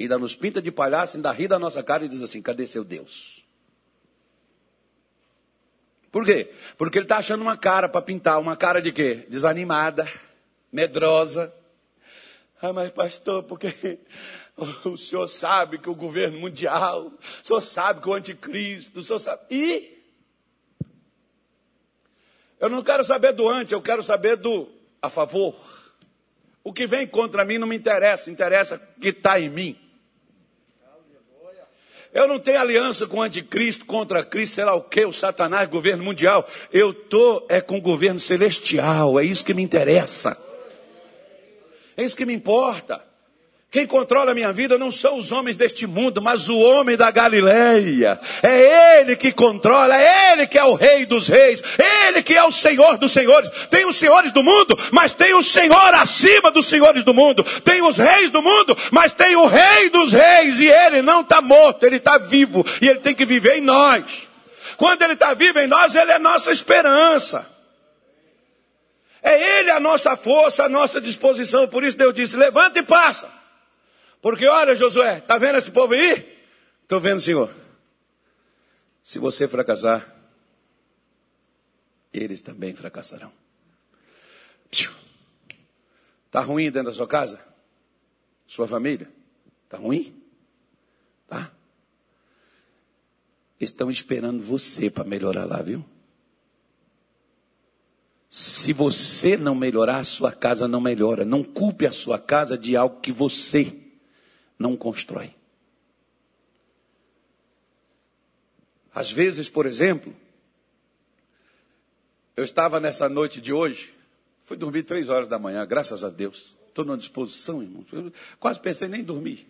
Ainda nos pinta de palhaço, ainda ri da nossa cara e diz assim: cadê seu Deus? Por quê? Porque ele está achando uma cara para pintar. Uma cara de quê? Desanimada, medrosa. Ah, mas pastor, porque o senhor sabe que o governo mundial, o senhor sabe que o anticristo, o senhor sabe. E eu não quero saber do antes, eu quero saber do a favor. O que vem contra mim não me interessa, interessa o que está em mim. Eu não tenho aliança com o anticristo, contra Cristo, sei lá o que, o Satanás, governo mundial. Eu estou é com o governo celestial, é isso que me interessa. É isso que me importa. Quem controla a minha vida não são os homens deste mundo, mas o homem da Galileia. É ele que controla, é ele que é o rei dos reis, é ele que é o senhor dos senhores. Tem os senhores do mundo, mas tem o senhor acima dos senhores do mundo. Tem os reis do mundo, mas tem o rei dos reis. E ele não está morto, ele está vivo. E ele tem que viver em nós. Quando ele está vivo em nós, ele é nossa esperança. É ele a nossa força, a nossa disposição. Por isso Deus disse: levanta e passa. Porque olha, Josué, está vendo esse povo aí? Estou vendo, Senhor. Se você fracassar, eles também fracassarão. Está ruim dentro da sua casa? Sua família? Está ruim? Tá? Estão esperando você para melhorar lá, viu? Se você não melhorar, a sua casa não melhora. Não culpe a sua casa de algo que você não constrói. Às vezes, por exemplo, eu estava nessa noite de hoje, fui dormir três horas da manhã, graças a Deus. Estou numa disposição, irmão. Eu quase pensei nem em dormir.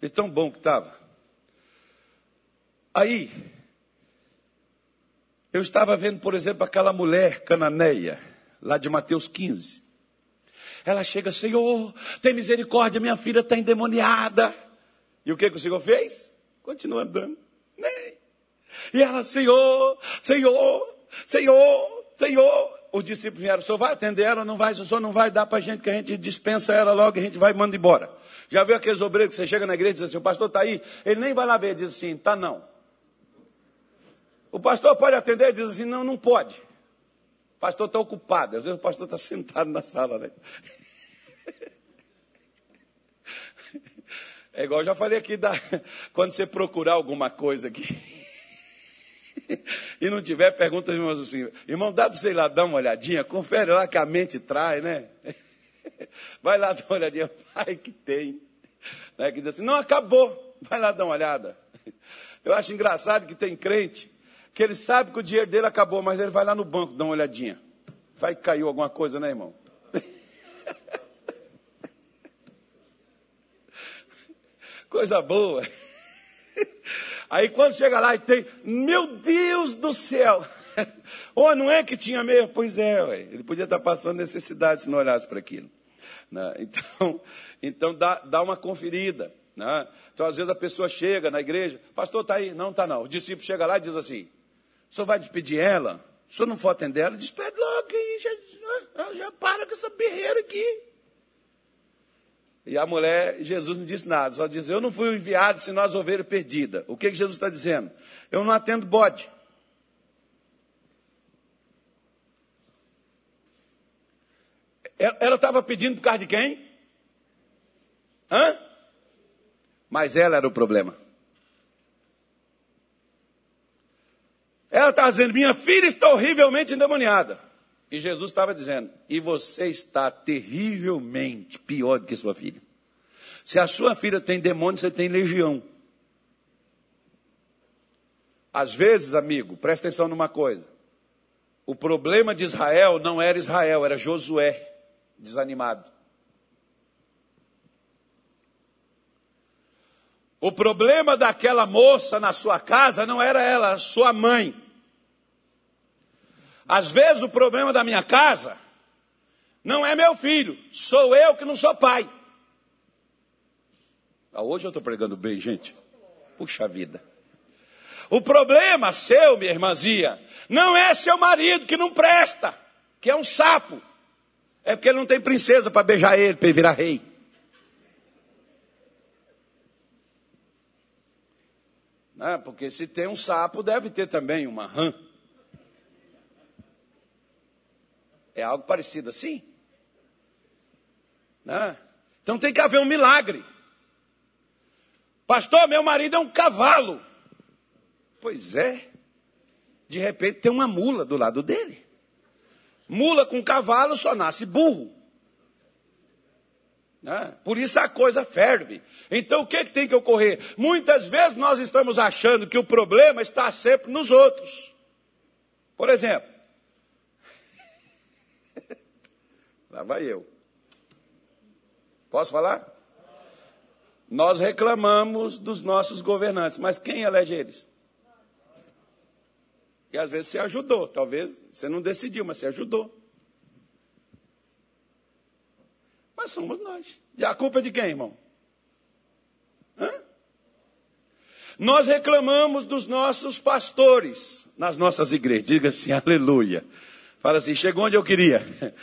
De tão bom que estava. Aí, eu estava vendo, por exemplo, aquela mulher cananeia, lá de Mateus 15. Ela chega, Senhor, tem misericórdia, minha filha está endemoniada. E o que, que o Senhor fez? Continua andando. Nem. E ela, Senhor, Senhor, Senhor, Senhor. Os discípulos vieram, o senhor vai atender ela? Não vai, o senhor não vai dar para a gente, que a gente dispensa ela logo e a gente vai e manda embora. Já viu aqueles obreiros que você chega na igreja e diz assim, o pastor está aí? Ele nem vai lá ver, diz assim, tá não. O pastor pode atender e diz assim, não, não pode. O pastor está ocupado. Às vezes o pastor está sentado na sala, né? É igual eu já falei aqui, da, quando você procurar alguma coisa aqui e não tiver, pergunta aos irmãos assim, irmão, dá para você ir lá dar uma olhadinha? Confere lá que a mente traz, né? Vai lá dar uma olhadinha, vai que tem. Né? Que diz assim, não acabou, vai lá dar uma olhada. Eu acho engraçado que tem crente que ele sabe que o dinheiro dele acabou, mas ele vai lá no banco dar uma olhadinha. Vai que caiu alguma coisa, né, irmão? Coisa boa. Aí quando chega lá e tem, meu Deus do céu! Ou oh, não é que tinha mesmo? Pois é, ué. ele podia estar passando necessidade se não olhasse para aquilo. Né? Então, então dá, dá uma conferida. Né? Então, às vezes a pessoa chega na igreja, pastor está aí, não está não. O discípulo chega lá e diz assim: o senhor vai despedir ela? Se o senhor não for atender ela, despede logo aí, já, já para com essa berreira aqui. E a mulher, Jesus não disse nada, só disse: Eu não fui enviado senão as ovelhas perdidas. O que, que Jesus está dizendo? Eu não atendo bode. Ela estava pedindo por causa de quem? Hã? Mas ela era o problema. Ela estava dizendo: Minha filha está horrivelmente endemoniada. E Jesus estava dizendo: E você está terrivelmente pior do que sua filha. Se a sua filha tem demônio, você tem legião. Às vezes, amigo, presta atenção numa coisa. O problema de Israel não era Israel, era Josué, desanimado. O problema daquela moça na sua casa não era ela, era sua mãe. Às vezes o problema da minha casa não é meu filho, sou eu que não sou pai. Ah, hoje eu estou pregando bem, gente. Puxa vida. O problema seu, minha irmãzinha, não é seu marido que não presta, que é um sapo. É porque ele não tem princesa para beijar ele, para ele virar rei. Não, porque se tem um sapo, deve ter também uma rã. É algo parecido assim? Né? Então tem que haver um milagre. Pastor, meu marido é um cavalo. Pois é. De repente tem uma mula do lado dele. Mula com cavalo só nasce burro. Né? Por isso a coisa ferve. Então o que, que tem que ocorrer? Muitas vezes nós estamos achando que o problema está sempre nos outros. Por exemplo, Lá vai eu. Posso falar? Nós reclamamos dos nossos governantes, mas quem elege eles? E às vezes você ajudou, talvez você não decidiu, mas você ajudou. Mas somos nós. E a culpa é de quem, irmão? Hã? Nós reclamamos dos nossos pastores nas nossas igrejas. Diga assim, aleluia. Fala assim, chegou onde eu queria.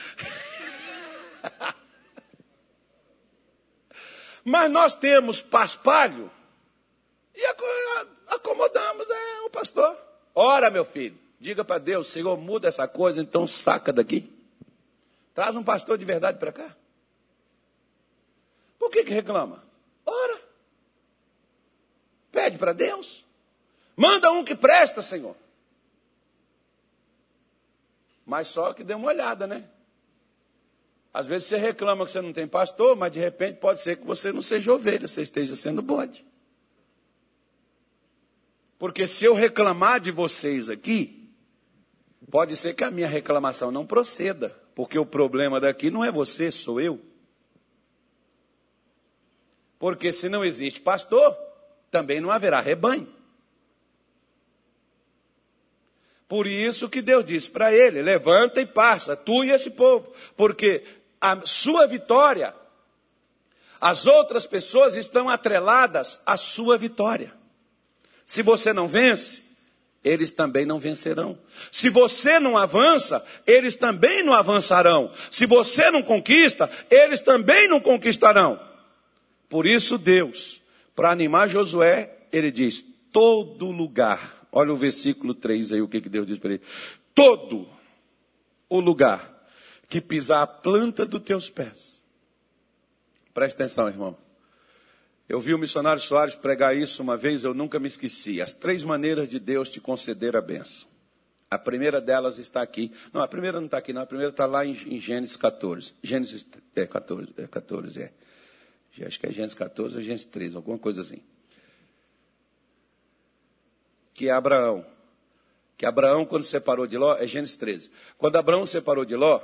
Mas nós temos paspalho e acomodamos é, o pastor. Ora, meu filho, diga para Deus, Senhor, muda essa coisa, então saca daqui. Traz um pastor de verdade para cá. Por que, que reclama? Ora. Pede para Deus. Manda um que presta, Senhor. Mas só que dê uma olhada, né? Às vezes você reclama que você não tem pastor, mas de repente pode ser que você não seja ovelha, você esteja sendo bode. Porque se eu reclamar de vocês aqui, pode ser que a minha reclamação não proceda, porque o problema daqui não é você, sou eu. Porque se não existe pastor, também não haverá rebanho. Por isso que Deus disse para ele: levanta e passa, tu e esse povo, porque a sua vitória, as outras pessoas estão atreladas à sua vitória. Se você não vence, eles também não vencerão. Se você não avança, eles também não avançarão. Se você não conquista, eles também não conquistarão. Por isso, Deus, para animar Josué, ele diz: todo lugar Olha o versículo 3 aí, o que, que Deus diz para ele. Todo o lugar que pisar a planta dos teus pés. Presta atenção, irmão. Eu vi o missionário Soares pregar isso uma vez, eu nunca me esqueci. As três maneiras de Deus te conceder a benção. A primeira delas está aqui. Não, a primeira não está aqui, não. A primeira está lá em, em, Gênesis 14. Gênesis é 14, é 14, é. Acho que é Gênesis 14 ou Gênesis 13, alguma coisa assim que é Abraão. Que Abraão, quando separou de Ló, é Gênesis 13. Quando Abraão separou de Ló,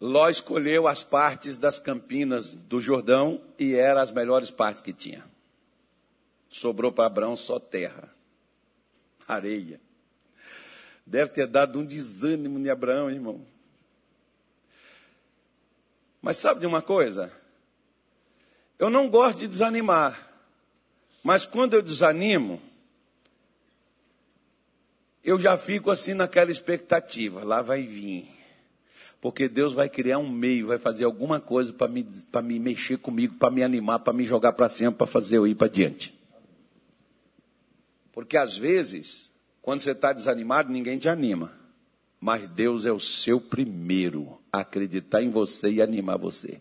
Ló escolheu as partes das campinas do Jordão e eram as melhores partes que tinha. Sobrou para Abraão só terra, areia. Deve ter dado um desânimo em Abraão, irmão. Mas sabe de uma coisa? Eu não gosto de desanimar. Mas quando eu desanimo, eu já fico assim naquela expectativa, lá vai vir. Porque Deus vai criar um meio, vai fazer alguma coisa para me, me mexer comigo, para me animar, para me jogar para cima, para fazer eu ir para diante. Porque às vezes, quando você está desanimado, ninguém te anima. Mas Deus é o seu primeiro a acreditar em você e animar você.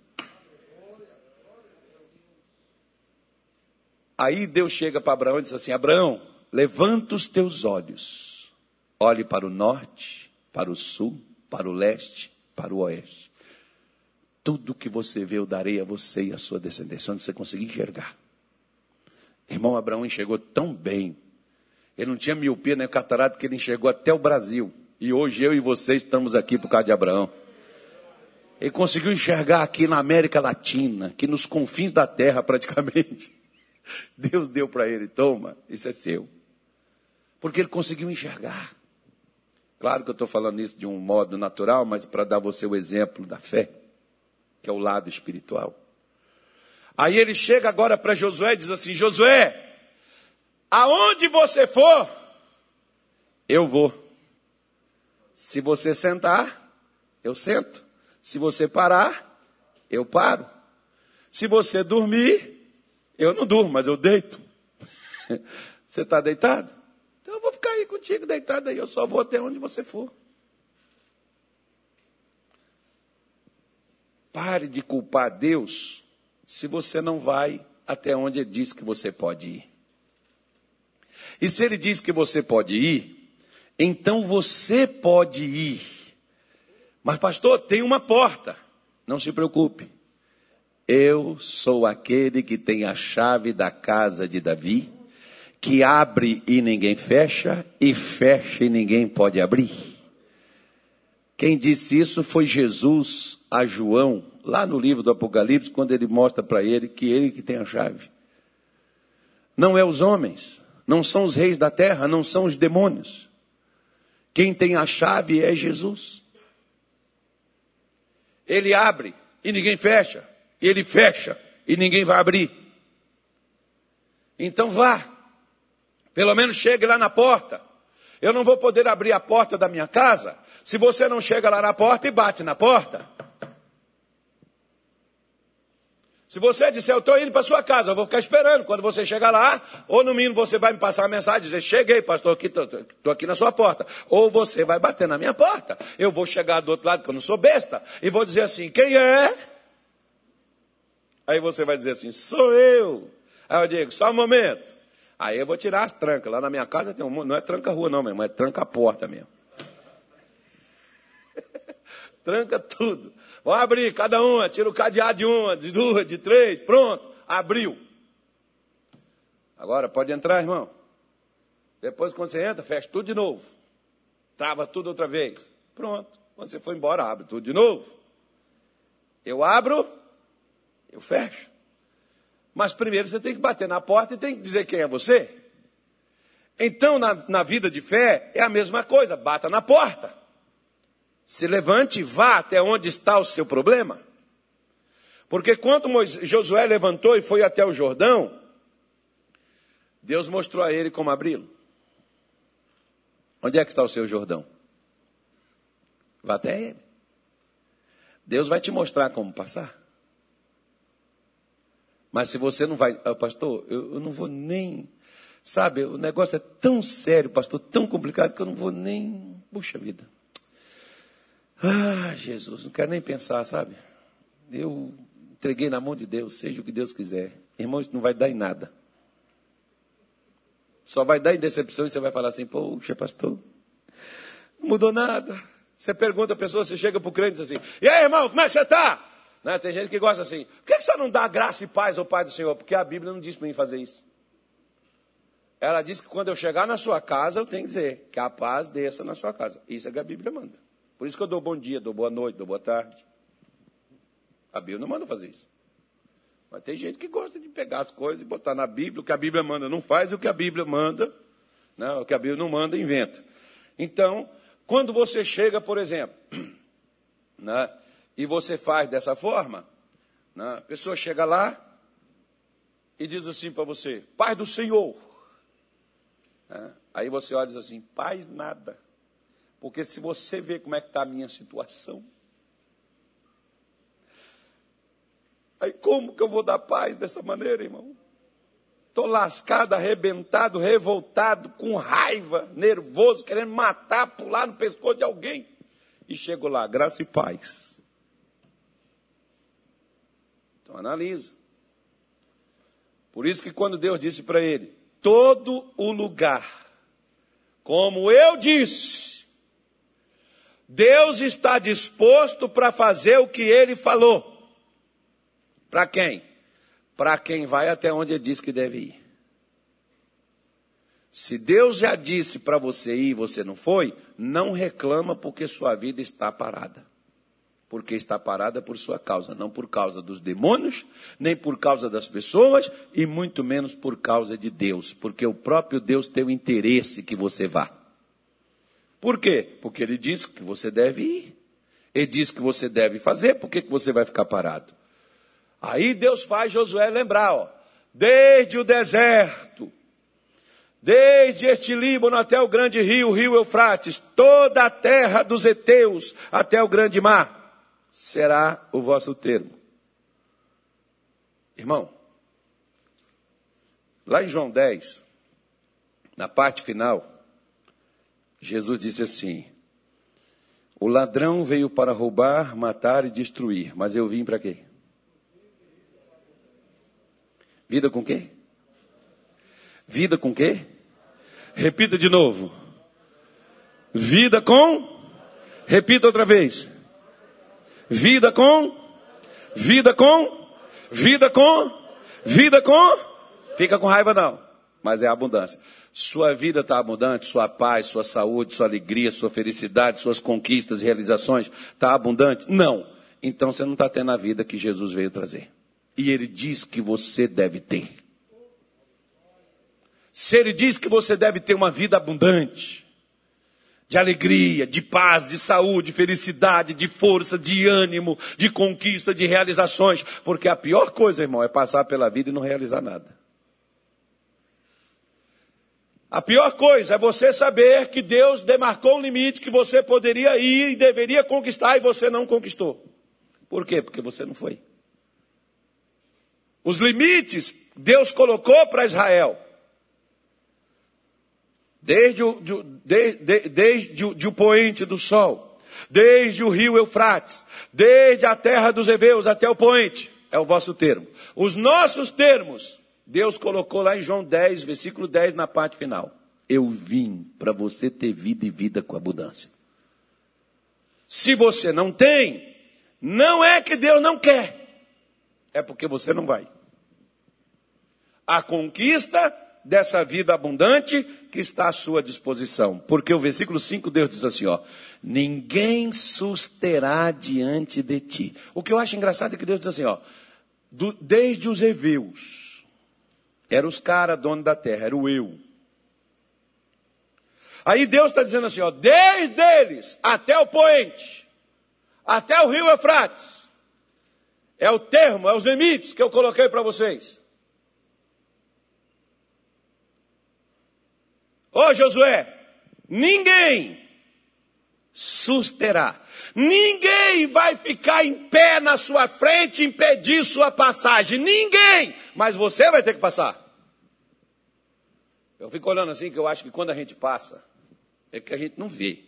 Aí Deus chega para Abraão e diz assim: Abraão, levanta os teus olhos, olhe para o norte, para o sul, para o leste, para o oeste. Tudo que você vê eu darei a você e a sua descendência, onde você conseguir enxergar. Irmão Abraão enxergou tão bem. Ele não tinha miopia nem catarata que ele enxergou até o Brasil. E hoje eu e você estamos aqui por causa de Abraão. Ele conseguiu enxergar aqui na América Latina, aqui nos confins da terra praticamente. Deus deu para ele, toma, isso é seu. Porque ele conseguiu enxergar. Claro que eu estou falando isso de um modo natural, mas para dar você o exemplo da fé, que é o lado espiritual. Aí ele chega agora para Josué e diz assim: Josué, aonde você for, eu vou. Se você sentar, eu sento. Se você parar, eu paro. Se você dormir, eu não durmo, mas eu deito. Você está deitado? Então eu vou ficar aí contigo deitado aí. Eu só vou até onde você for. Pare de culpar Deus se você não vai até onde Ele diz que você pode ir. E se Ele diz que você pode ir, então você pode ir. Mas, pastor, tem uma porta. Não se preocupe. Eu sou aquele que tem a chave da casa de Davi, que abre e ninguém fecha, e fecha e ninguém pode abrir. Quem disse isso foi Jesus a João, lá no livro do Apocalipse, quando ele mostra para ele que ele que tem a chave. Não é os homens, não são os reis da terra, não são os demônios. Quem tem a chave é Jesus. Ele abre e ninguém fecha ele fecha e ninguém vai abrir. Então vá, pelo menos chegue lá na porta. Eu não vou poder abrir a porta da minha casa se você não chega lá na porta e bate na porta. Se você disser, eu estou indo para sua casa, eu vou ficar esperando. Quando você chegar lá, ou no mínimo você vai me passar uma mensagem e dizer, cheguei, pastor, estou aqui na sua porta. Ou você vai bater na minha porta. Eu vou chegar do outro lado, porque eu não sou besta, e vou dizer assim, quem é? Aí você vai dizer assim, sou eu. Aí eu digo, só um momento. Aí eu vou tirar as trancas. Lá na minha casa tem um, não é tranca-rua não, mesmo, é tranca-porta mesmo. tranca tudo. Vou abrir cada uma, tira o cadeado de uma, de duas, de três, pronto, abriu. Agora pode entrar, irmão. Depois, quando você entra, fecha tudo de novo. Trava tudo outra vez. Pronto. Quando você for embora, abre tudo de novo. Eu abro, eu fecho. Mas primeiro você tem que bater na porta e tem que dizer quem é você. Então, na, na vida de fé, é a mesma coisa, bata na porta. Se levante e vá até onde está o seu problema. Porque quando Moisés, Josué levantou e foi até o Jordão, Deus mostrou a ele como abri-lo. Onde é que está o seu Jordão? Vá até ele. Deus vai te mostrar como passar. Mas se você não vai, ah, pastor, eu, eu não vou nem, sabe, o negócio é tão sério, pastor, tão complicado que eu não vou nem, puxa vida. Ah, Jesus, não quero nem pensar, sabe? Eu entreguei na mão de Deus, seja o que Deus quiser. Irmãos, não vai dar em nada. Só vai dar em decepção e você vai falar assim, poxa, pastor, não mudou nada. Você pergunta a pessoa, você chega para o crente e diz assim, e aí, irmão, como é que você está? Né? Tem gente que gosta assim, por que você não dá graça e paz ao Pai do Senhor? Porque a Bíblia não diz para mim fazer isso. Ela diz que quando eu chegar na sua casa, eu tenho que dizer que a paz desça na sua casa. Isso é que a Bíblia manda. Por isso que eu dou bom dia, dou boa noite, dou boa tarde. A Bíblia não manda fazer isso. Mas tem gente que gosta de pegar as coisas e botar na Bíblia. O que a Bíblia manda não faz, o que a Bíblia manda, né? o que a Bíblia não manda, inventa. Então, quando você chega, por exemplo, né? E você faz dessa forma, né? a pessoa chega lá e diz assim para você: Pai do Senhor. Né? Aí você olha e diz assim: Paz nada. Porque se você vê como é que está a minha situação, Aí como que eu vou dar paz dessa maneira, irmão? Estou lascado, arrebentado, revoltado, com raiva, nervoso, querendo matar, pular no pescoço de alguém. E chego lá, graça e paz. Então analisa. Por isso que quando Deus disse para ele, todo o lugar, como eu disse, Deus está disposto para fazer o que ele falou. Para quem? Para quem vai até onde ele diz que deve ir. Se Deus já disse para você ir e você não foi, não reclama porque sua vida está parada. Porque está parada por sua causa, não por causa dos demônios, nem por causa das pessoas e muito menos por causa de Deus, porque o próprio Deus tem o interesse que você vá. Por quê? Porque ele diz que você deve ir. Ele diz que você deve fazer, por que, que você vai ficar parado? Aí Deus faz Josué lembrar, ó, desde o deserto, desde este Líbano até o grande rio, o rio Eufrates, toda a terra dos heteus até o grande mar, será o vosso termo. Irmão, lá em João 10, na parte final, Jesus disse assim: O ladrão veio para roubar, matar e destruir, mas eu vim para quê? Vida com quê? Vida com quê? Repita de novo. Vida com? Repita outra vez. Vida com? Vida com? Vida com? Vida com? Fica com raiva não. Mas é abundância. Sua vida está abundante, sua paz, sua saúde, sua alegria, sua felicidade, suas conquistas e realizações está abundante? Não. Então você não está tendo a vida que Jesus veio trazer. E ele diz que você deve ter. Se ele diz que você deve ter uma vida abundante, de alegria, de paz, de saúde, de felicidade, de força, de ânimo, de conquista, de realizações, porque a pior coisa, irmão, é passar pela vida e não realizar nada. A pior coisa é você saber que Deus demarcou um limite que você poderia ir e deveria conquistar e você não conquistou. Por quê? Porque você não foi. Os limites Deus colocou para Israel. Desde o, de, de, desde o, de o poente do sol, desde o rio Eufrates, desde a terra dos heveus até o poente, é o vosso termo. Os nossos termos, Deus colocou lá em João 10, versículo 10, na parte final. Eu vim para você ter vida e vida com abundância. Se você não tem, não é que Deus não quer é porque você não vai. A conquista dessa vida abundante que está à sua disposição. Porque o versículo 5 Deus diz assim, ó: Ninguém susterá diante de ti. O que eu acho engraçado é que Deus diz assim, ó: do, desde os heveus. Era os caras donos da terra, era o eu. Aí Deus está dizendo assim, ó, desde eles até o poente, até o rio Eufrates. É o termo, é os limites que eu coloquei para vocês. Ô Josué, ninguém susterá. Ninguém vai ficar em pé na sua frente impedir sua passagem. Ninguém! Mas você vai ter que passar. Eu fico olhando assim que eu acho que quando a gente passa, é que a gente não vê.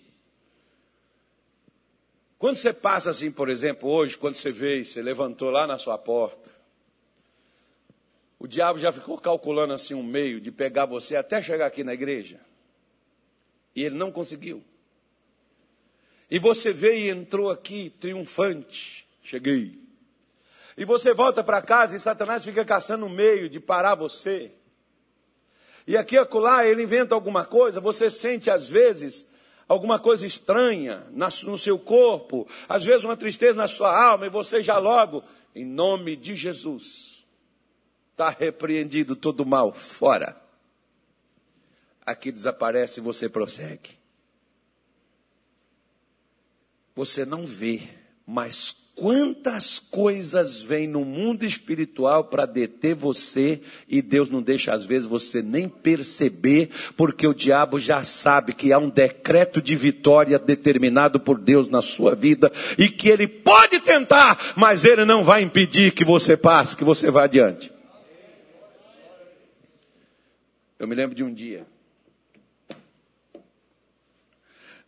Quando você passa assim, por exemplo, hoje, quando você vê, você levantou lá na sua porta, o diabo já ficou calculando assim um meio de pegar você até chegar aqui na igreja. E ele não conseguiu. E você veio e entrou aqui triunfante. Cheguei. E você volta para casa e Satanás fica caçando um meio de parar você. E aqui acolá ele inventa alguma coisa, você sente às vezes alguma coisa estranha no seu corpo, às vezes uma tristeza na sua alma, e você já logo, em nome de Jesus, está repreendido todo mal, fora. Aqui desaparece e você prossegue. Você não vê, mas Quantas coisas vêm no mundo espiritual para deter você e Deus não deixa às vezes você nem perceber, porque o diabo já sabe que há um decreto de vitória determinado por Deus na sua vida e que ele pode tentar, mas ele não vai impedir que você passe, que você vá adiante. Eu me lembro de um dia,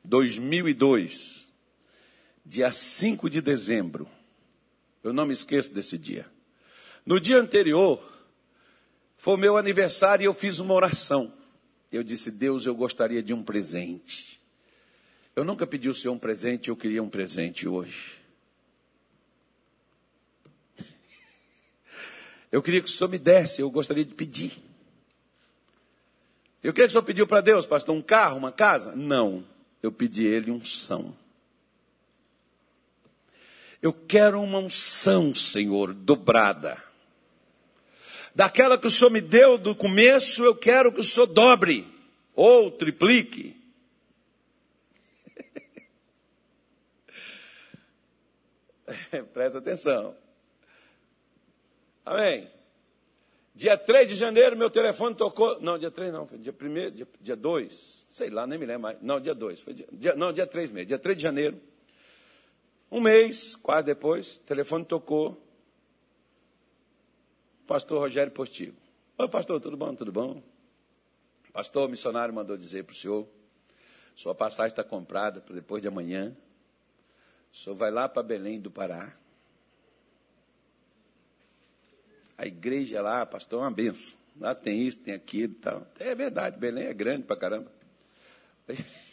2002, dia 5 de dezembro. Eu não me esqueço desse dia. No dia anterior, foi o meu aniversário e eu fiz uma oração. Eu disse: Deus, eu gostaria de um presente. Eu nunca pedi o Senhor um presente, eu queria um presente hoje. Eu queria que o Senhor me desse, eu gostaria de pedir. Eu queria que o Senhor pediu para Deus, pastor, um carro, uma casa? Não. Eu pedi Ele são. Eu quero uma unção, Senhor, dobrada. Daquela que o Senhor me deu do começo, eu quero que o Senhor dobre ou triplique. Presta atenção. Amém. Dia 3 de janeiro, meu telefone tocou. Não, dia 3 não, foi dia 1, dia, dia 2. Sei lá, nem me lembro mais. Não, dia 2. Foi dia, dia, não, dia 3 mesmo. Dia 3 de janeiro. Um mês, quase depois, o telefone tocou. Pastor Rogério Postigo. Oi, pastor, tudo bom? Tudo bom? Pastor, o missionário mandou dizer para o senhor: sua passagem está comprada para depois de amanhã. O senhor vai lá para Belém do Pará. A igreja lá, pastor, é uma benção. Lá tem isso, tem aquilo e tal. É verdade, Belém é grande para caramba.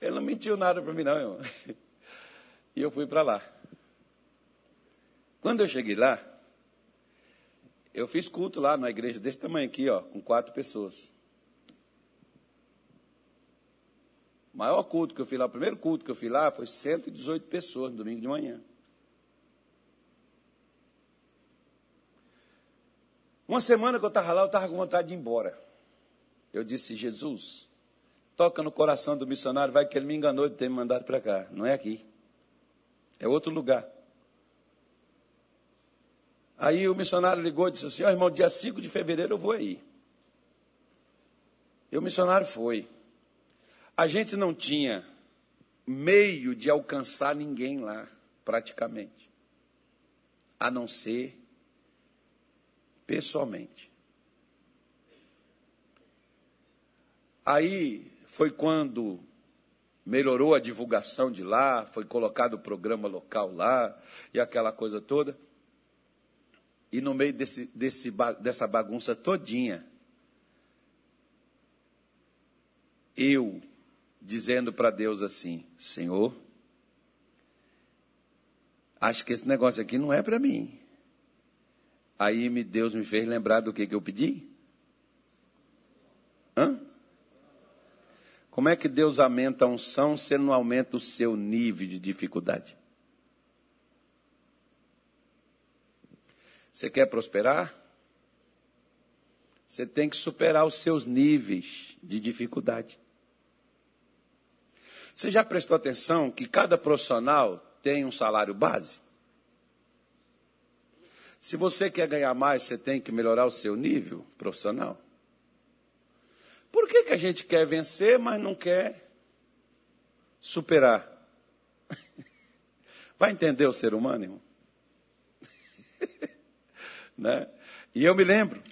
Ele não mentiu nada para mim, não, irmão. E eu fui para lá. Quando eu cheguei lá, eu fiz culto lá numa igreja desse tamanho aqui, ó, com quatro pessoas. O maior culto que eu fiz lá, o primeiro culto que eu fiz lá foi 118 pessoas no domingo de manhã. Uma semana que eu estava lá, eu estava com vontade de ir embora. Eu disse, Jesus, toca no coração do missionário, vai que ele me enganou de ter me mandado para cá. Não é aqui. É outro lugar. Aí o missionário ligou e disse assim: Ó oh, irmão, dia 5 de fevereiro eu vou aí. E o missionário foi. A gente não tinha meio de alcançar ninguém lá, praticamente, a não ser pessoalmente. Aí foi quando melhorou a divulgação de lá, foi colocado o programa local lá e aquela coisa toda. E no meio desse, desse, dessa bagunça todinha, eu dizendo para Deus assim: Senhor, acho que esse negócio aqui não é para mim. Aí Deus me fez lembrar do que, que eu pedi. Hã? Como é que Deus aumenta a unção se não aumenta o seu nível de dificuldade? Você quer prosperar? Você tem que superar os seus níveis de dificuldade. Você já prestou atenção que cada profissional tem um salário base? Se você quer ganhar mais, você tem que melhorar o seu nível profissional. Por que, que a gente quer vencer, mas não quer superar? Vai entender o ser humano, irmão? né? E eu me lembro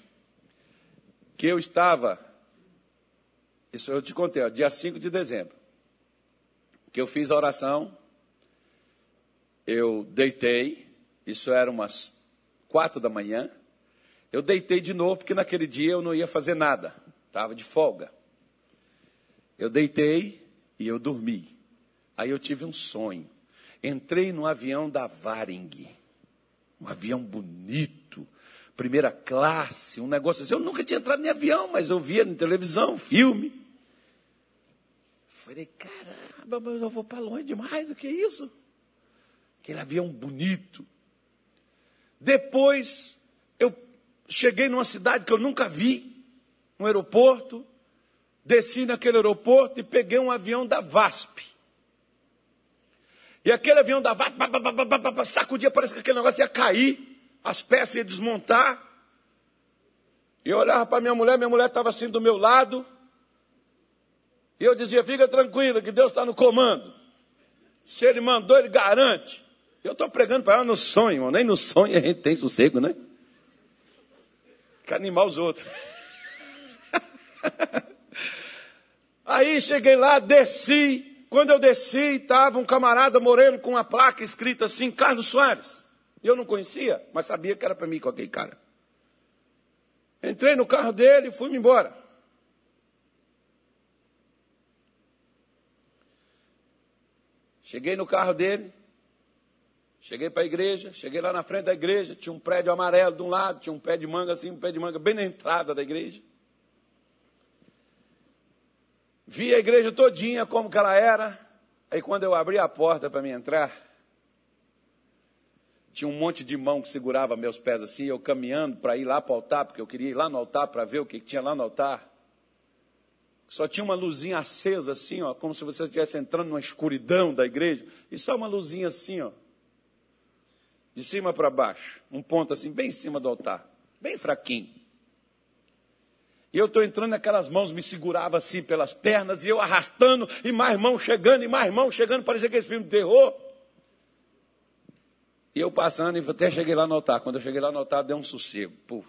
que eu estava, isso eu te contei, ó, dia 5 de dezembro, que eu fiz a oração, eu deitei, isso era umas quatro da manhã, eu deitei de novo, porque naquele dia eu não ia fazer nada, estava de folga. Eu deitei e eu dormi. Aí eu tive um sonho. Entrei no avião da Varing, um avião bonito, primeira classe, um negócio assim. Eu nunca tinha entrado em avião, mas eu via na televisão, filme. Falei, caramba, mas eu vou para longe demais, o que é isso? Aquele avião bonito. Depois, eu cheguei numa cidade que eu nunca vi, um aeroporto, desci naquele aeroporto e peguei um avião da VASP. E aquele avião da VASP, sacudia, parece que aquele negócio ia cair as peças iam desmontar. E eu olhava para minha mulher, minha mulher estava assim do meu lado. E eu dizia: fica tranquila, que Deus está no comando. Se Ele mandou, Ele garante. Eu estou pregando para ela no sonho, irmão. Nem no sonho a gente tem sossego, né? Que animar os outros. Aí cheguei lá, desci. Quando eu desci, estava um camarada moreno com uma placa escrita assim: Carlos Soares. Eu não conhecia, mas sabia que era para mim com aquele cara. Entrei no carro dele e fui-me embora. Cheguei no carro dele, cheguei para a igreja, cheguei lá na frente da igreja, tinha um prédio amarelo de um lado, tinha um pé de manga assim, um pé de manga bem na entrada da igreja. Vi a igreja todinha como que ela era. Aí quando eu abri a porta para me entrar, tinha um monte de mão que segurava meus pés assim, eu caminhando para ir lá para o altar, porque eu queria ir lá no altar para ver o que tinha lá no altar. Só tinha uma luzinha acesa assim, ó, como se você estivesse entrando numa escuridão da igreja, e só uma luzinha assim, ó, de cima para baixo, um ponto assim, bem em cima do altar, bem fraquinho. E eu estou entrando, aquelas mãos me seguravam assim pelas pernas, e eu arrastando, e mais mãos chegando, e mais mãos chegando, parecia que esse filme de terror. E eu passando, e até cheguei lá no altar. Quando eu cheguei lá no altar, deu um sossego. Puf,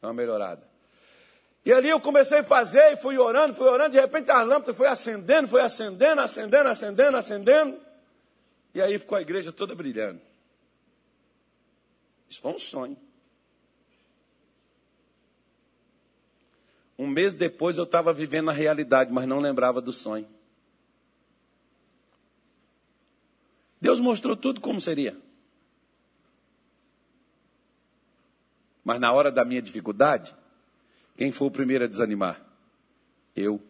uma melhorada. E ali eu comecei a fazer, e fui orando, fui orando, de repente a lâmpada foi acendendo, foi acendendo, acendendo, acendendo, acendendo. E aí ficou a igreja toda brilhando. Isso foi um sonho. Um mês depois eu estava vivendo a realidade, mas não lembrava do sonho. Deus mostrou tudo como seria. Mas na hora da minha dificuldade, quem foi o primeiro a desanimar? Eu.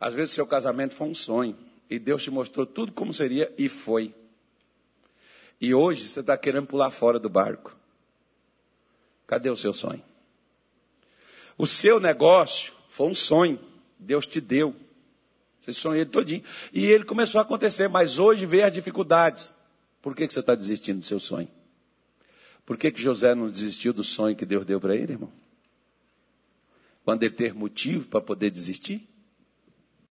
Às vezes seu casamento foi um sonho e Deus te mostrou tudo como seria e foi. E hoje você está querendo pular fora do barco. Cadê o seu sonho? O seu negócio foi um sonho. Deus te deu. Você sonhou ele todinho. E ele começou a acontecer, mas hoje vê as dificuldades. Por que, que você está desistindo do seu sonho? Por que, que José não desistiu do sonho que Deus deu para ele, irmão? Quando ele teve motivo para poder desistir?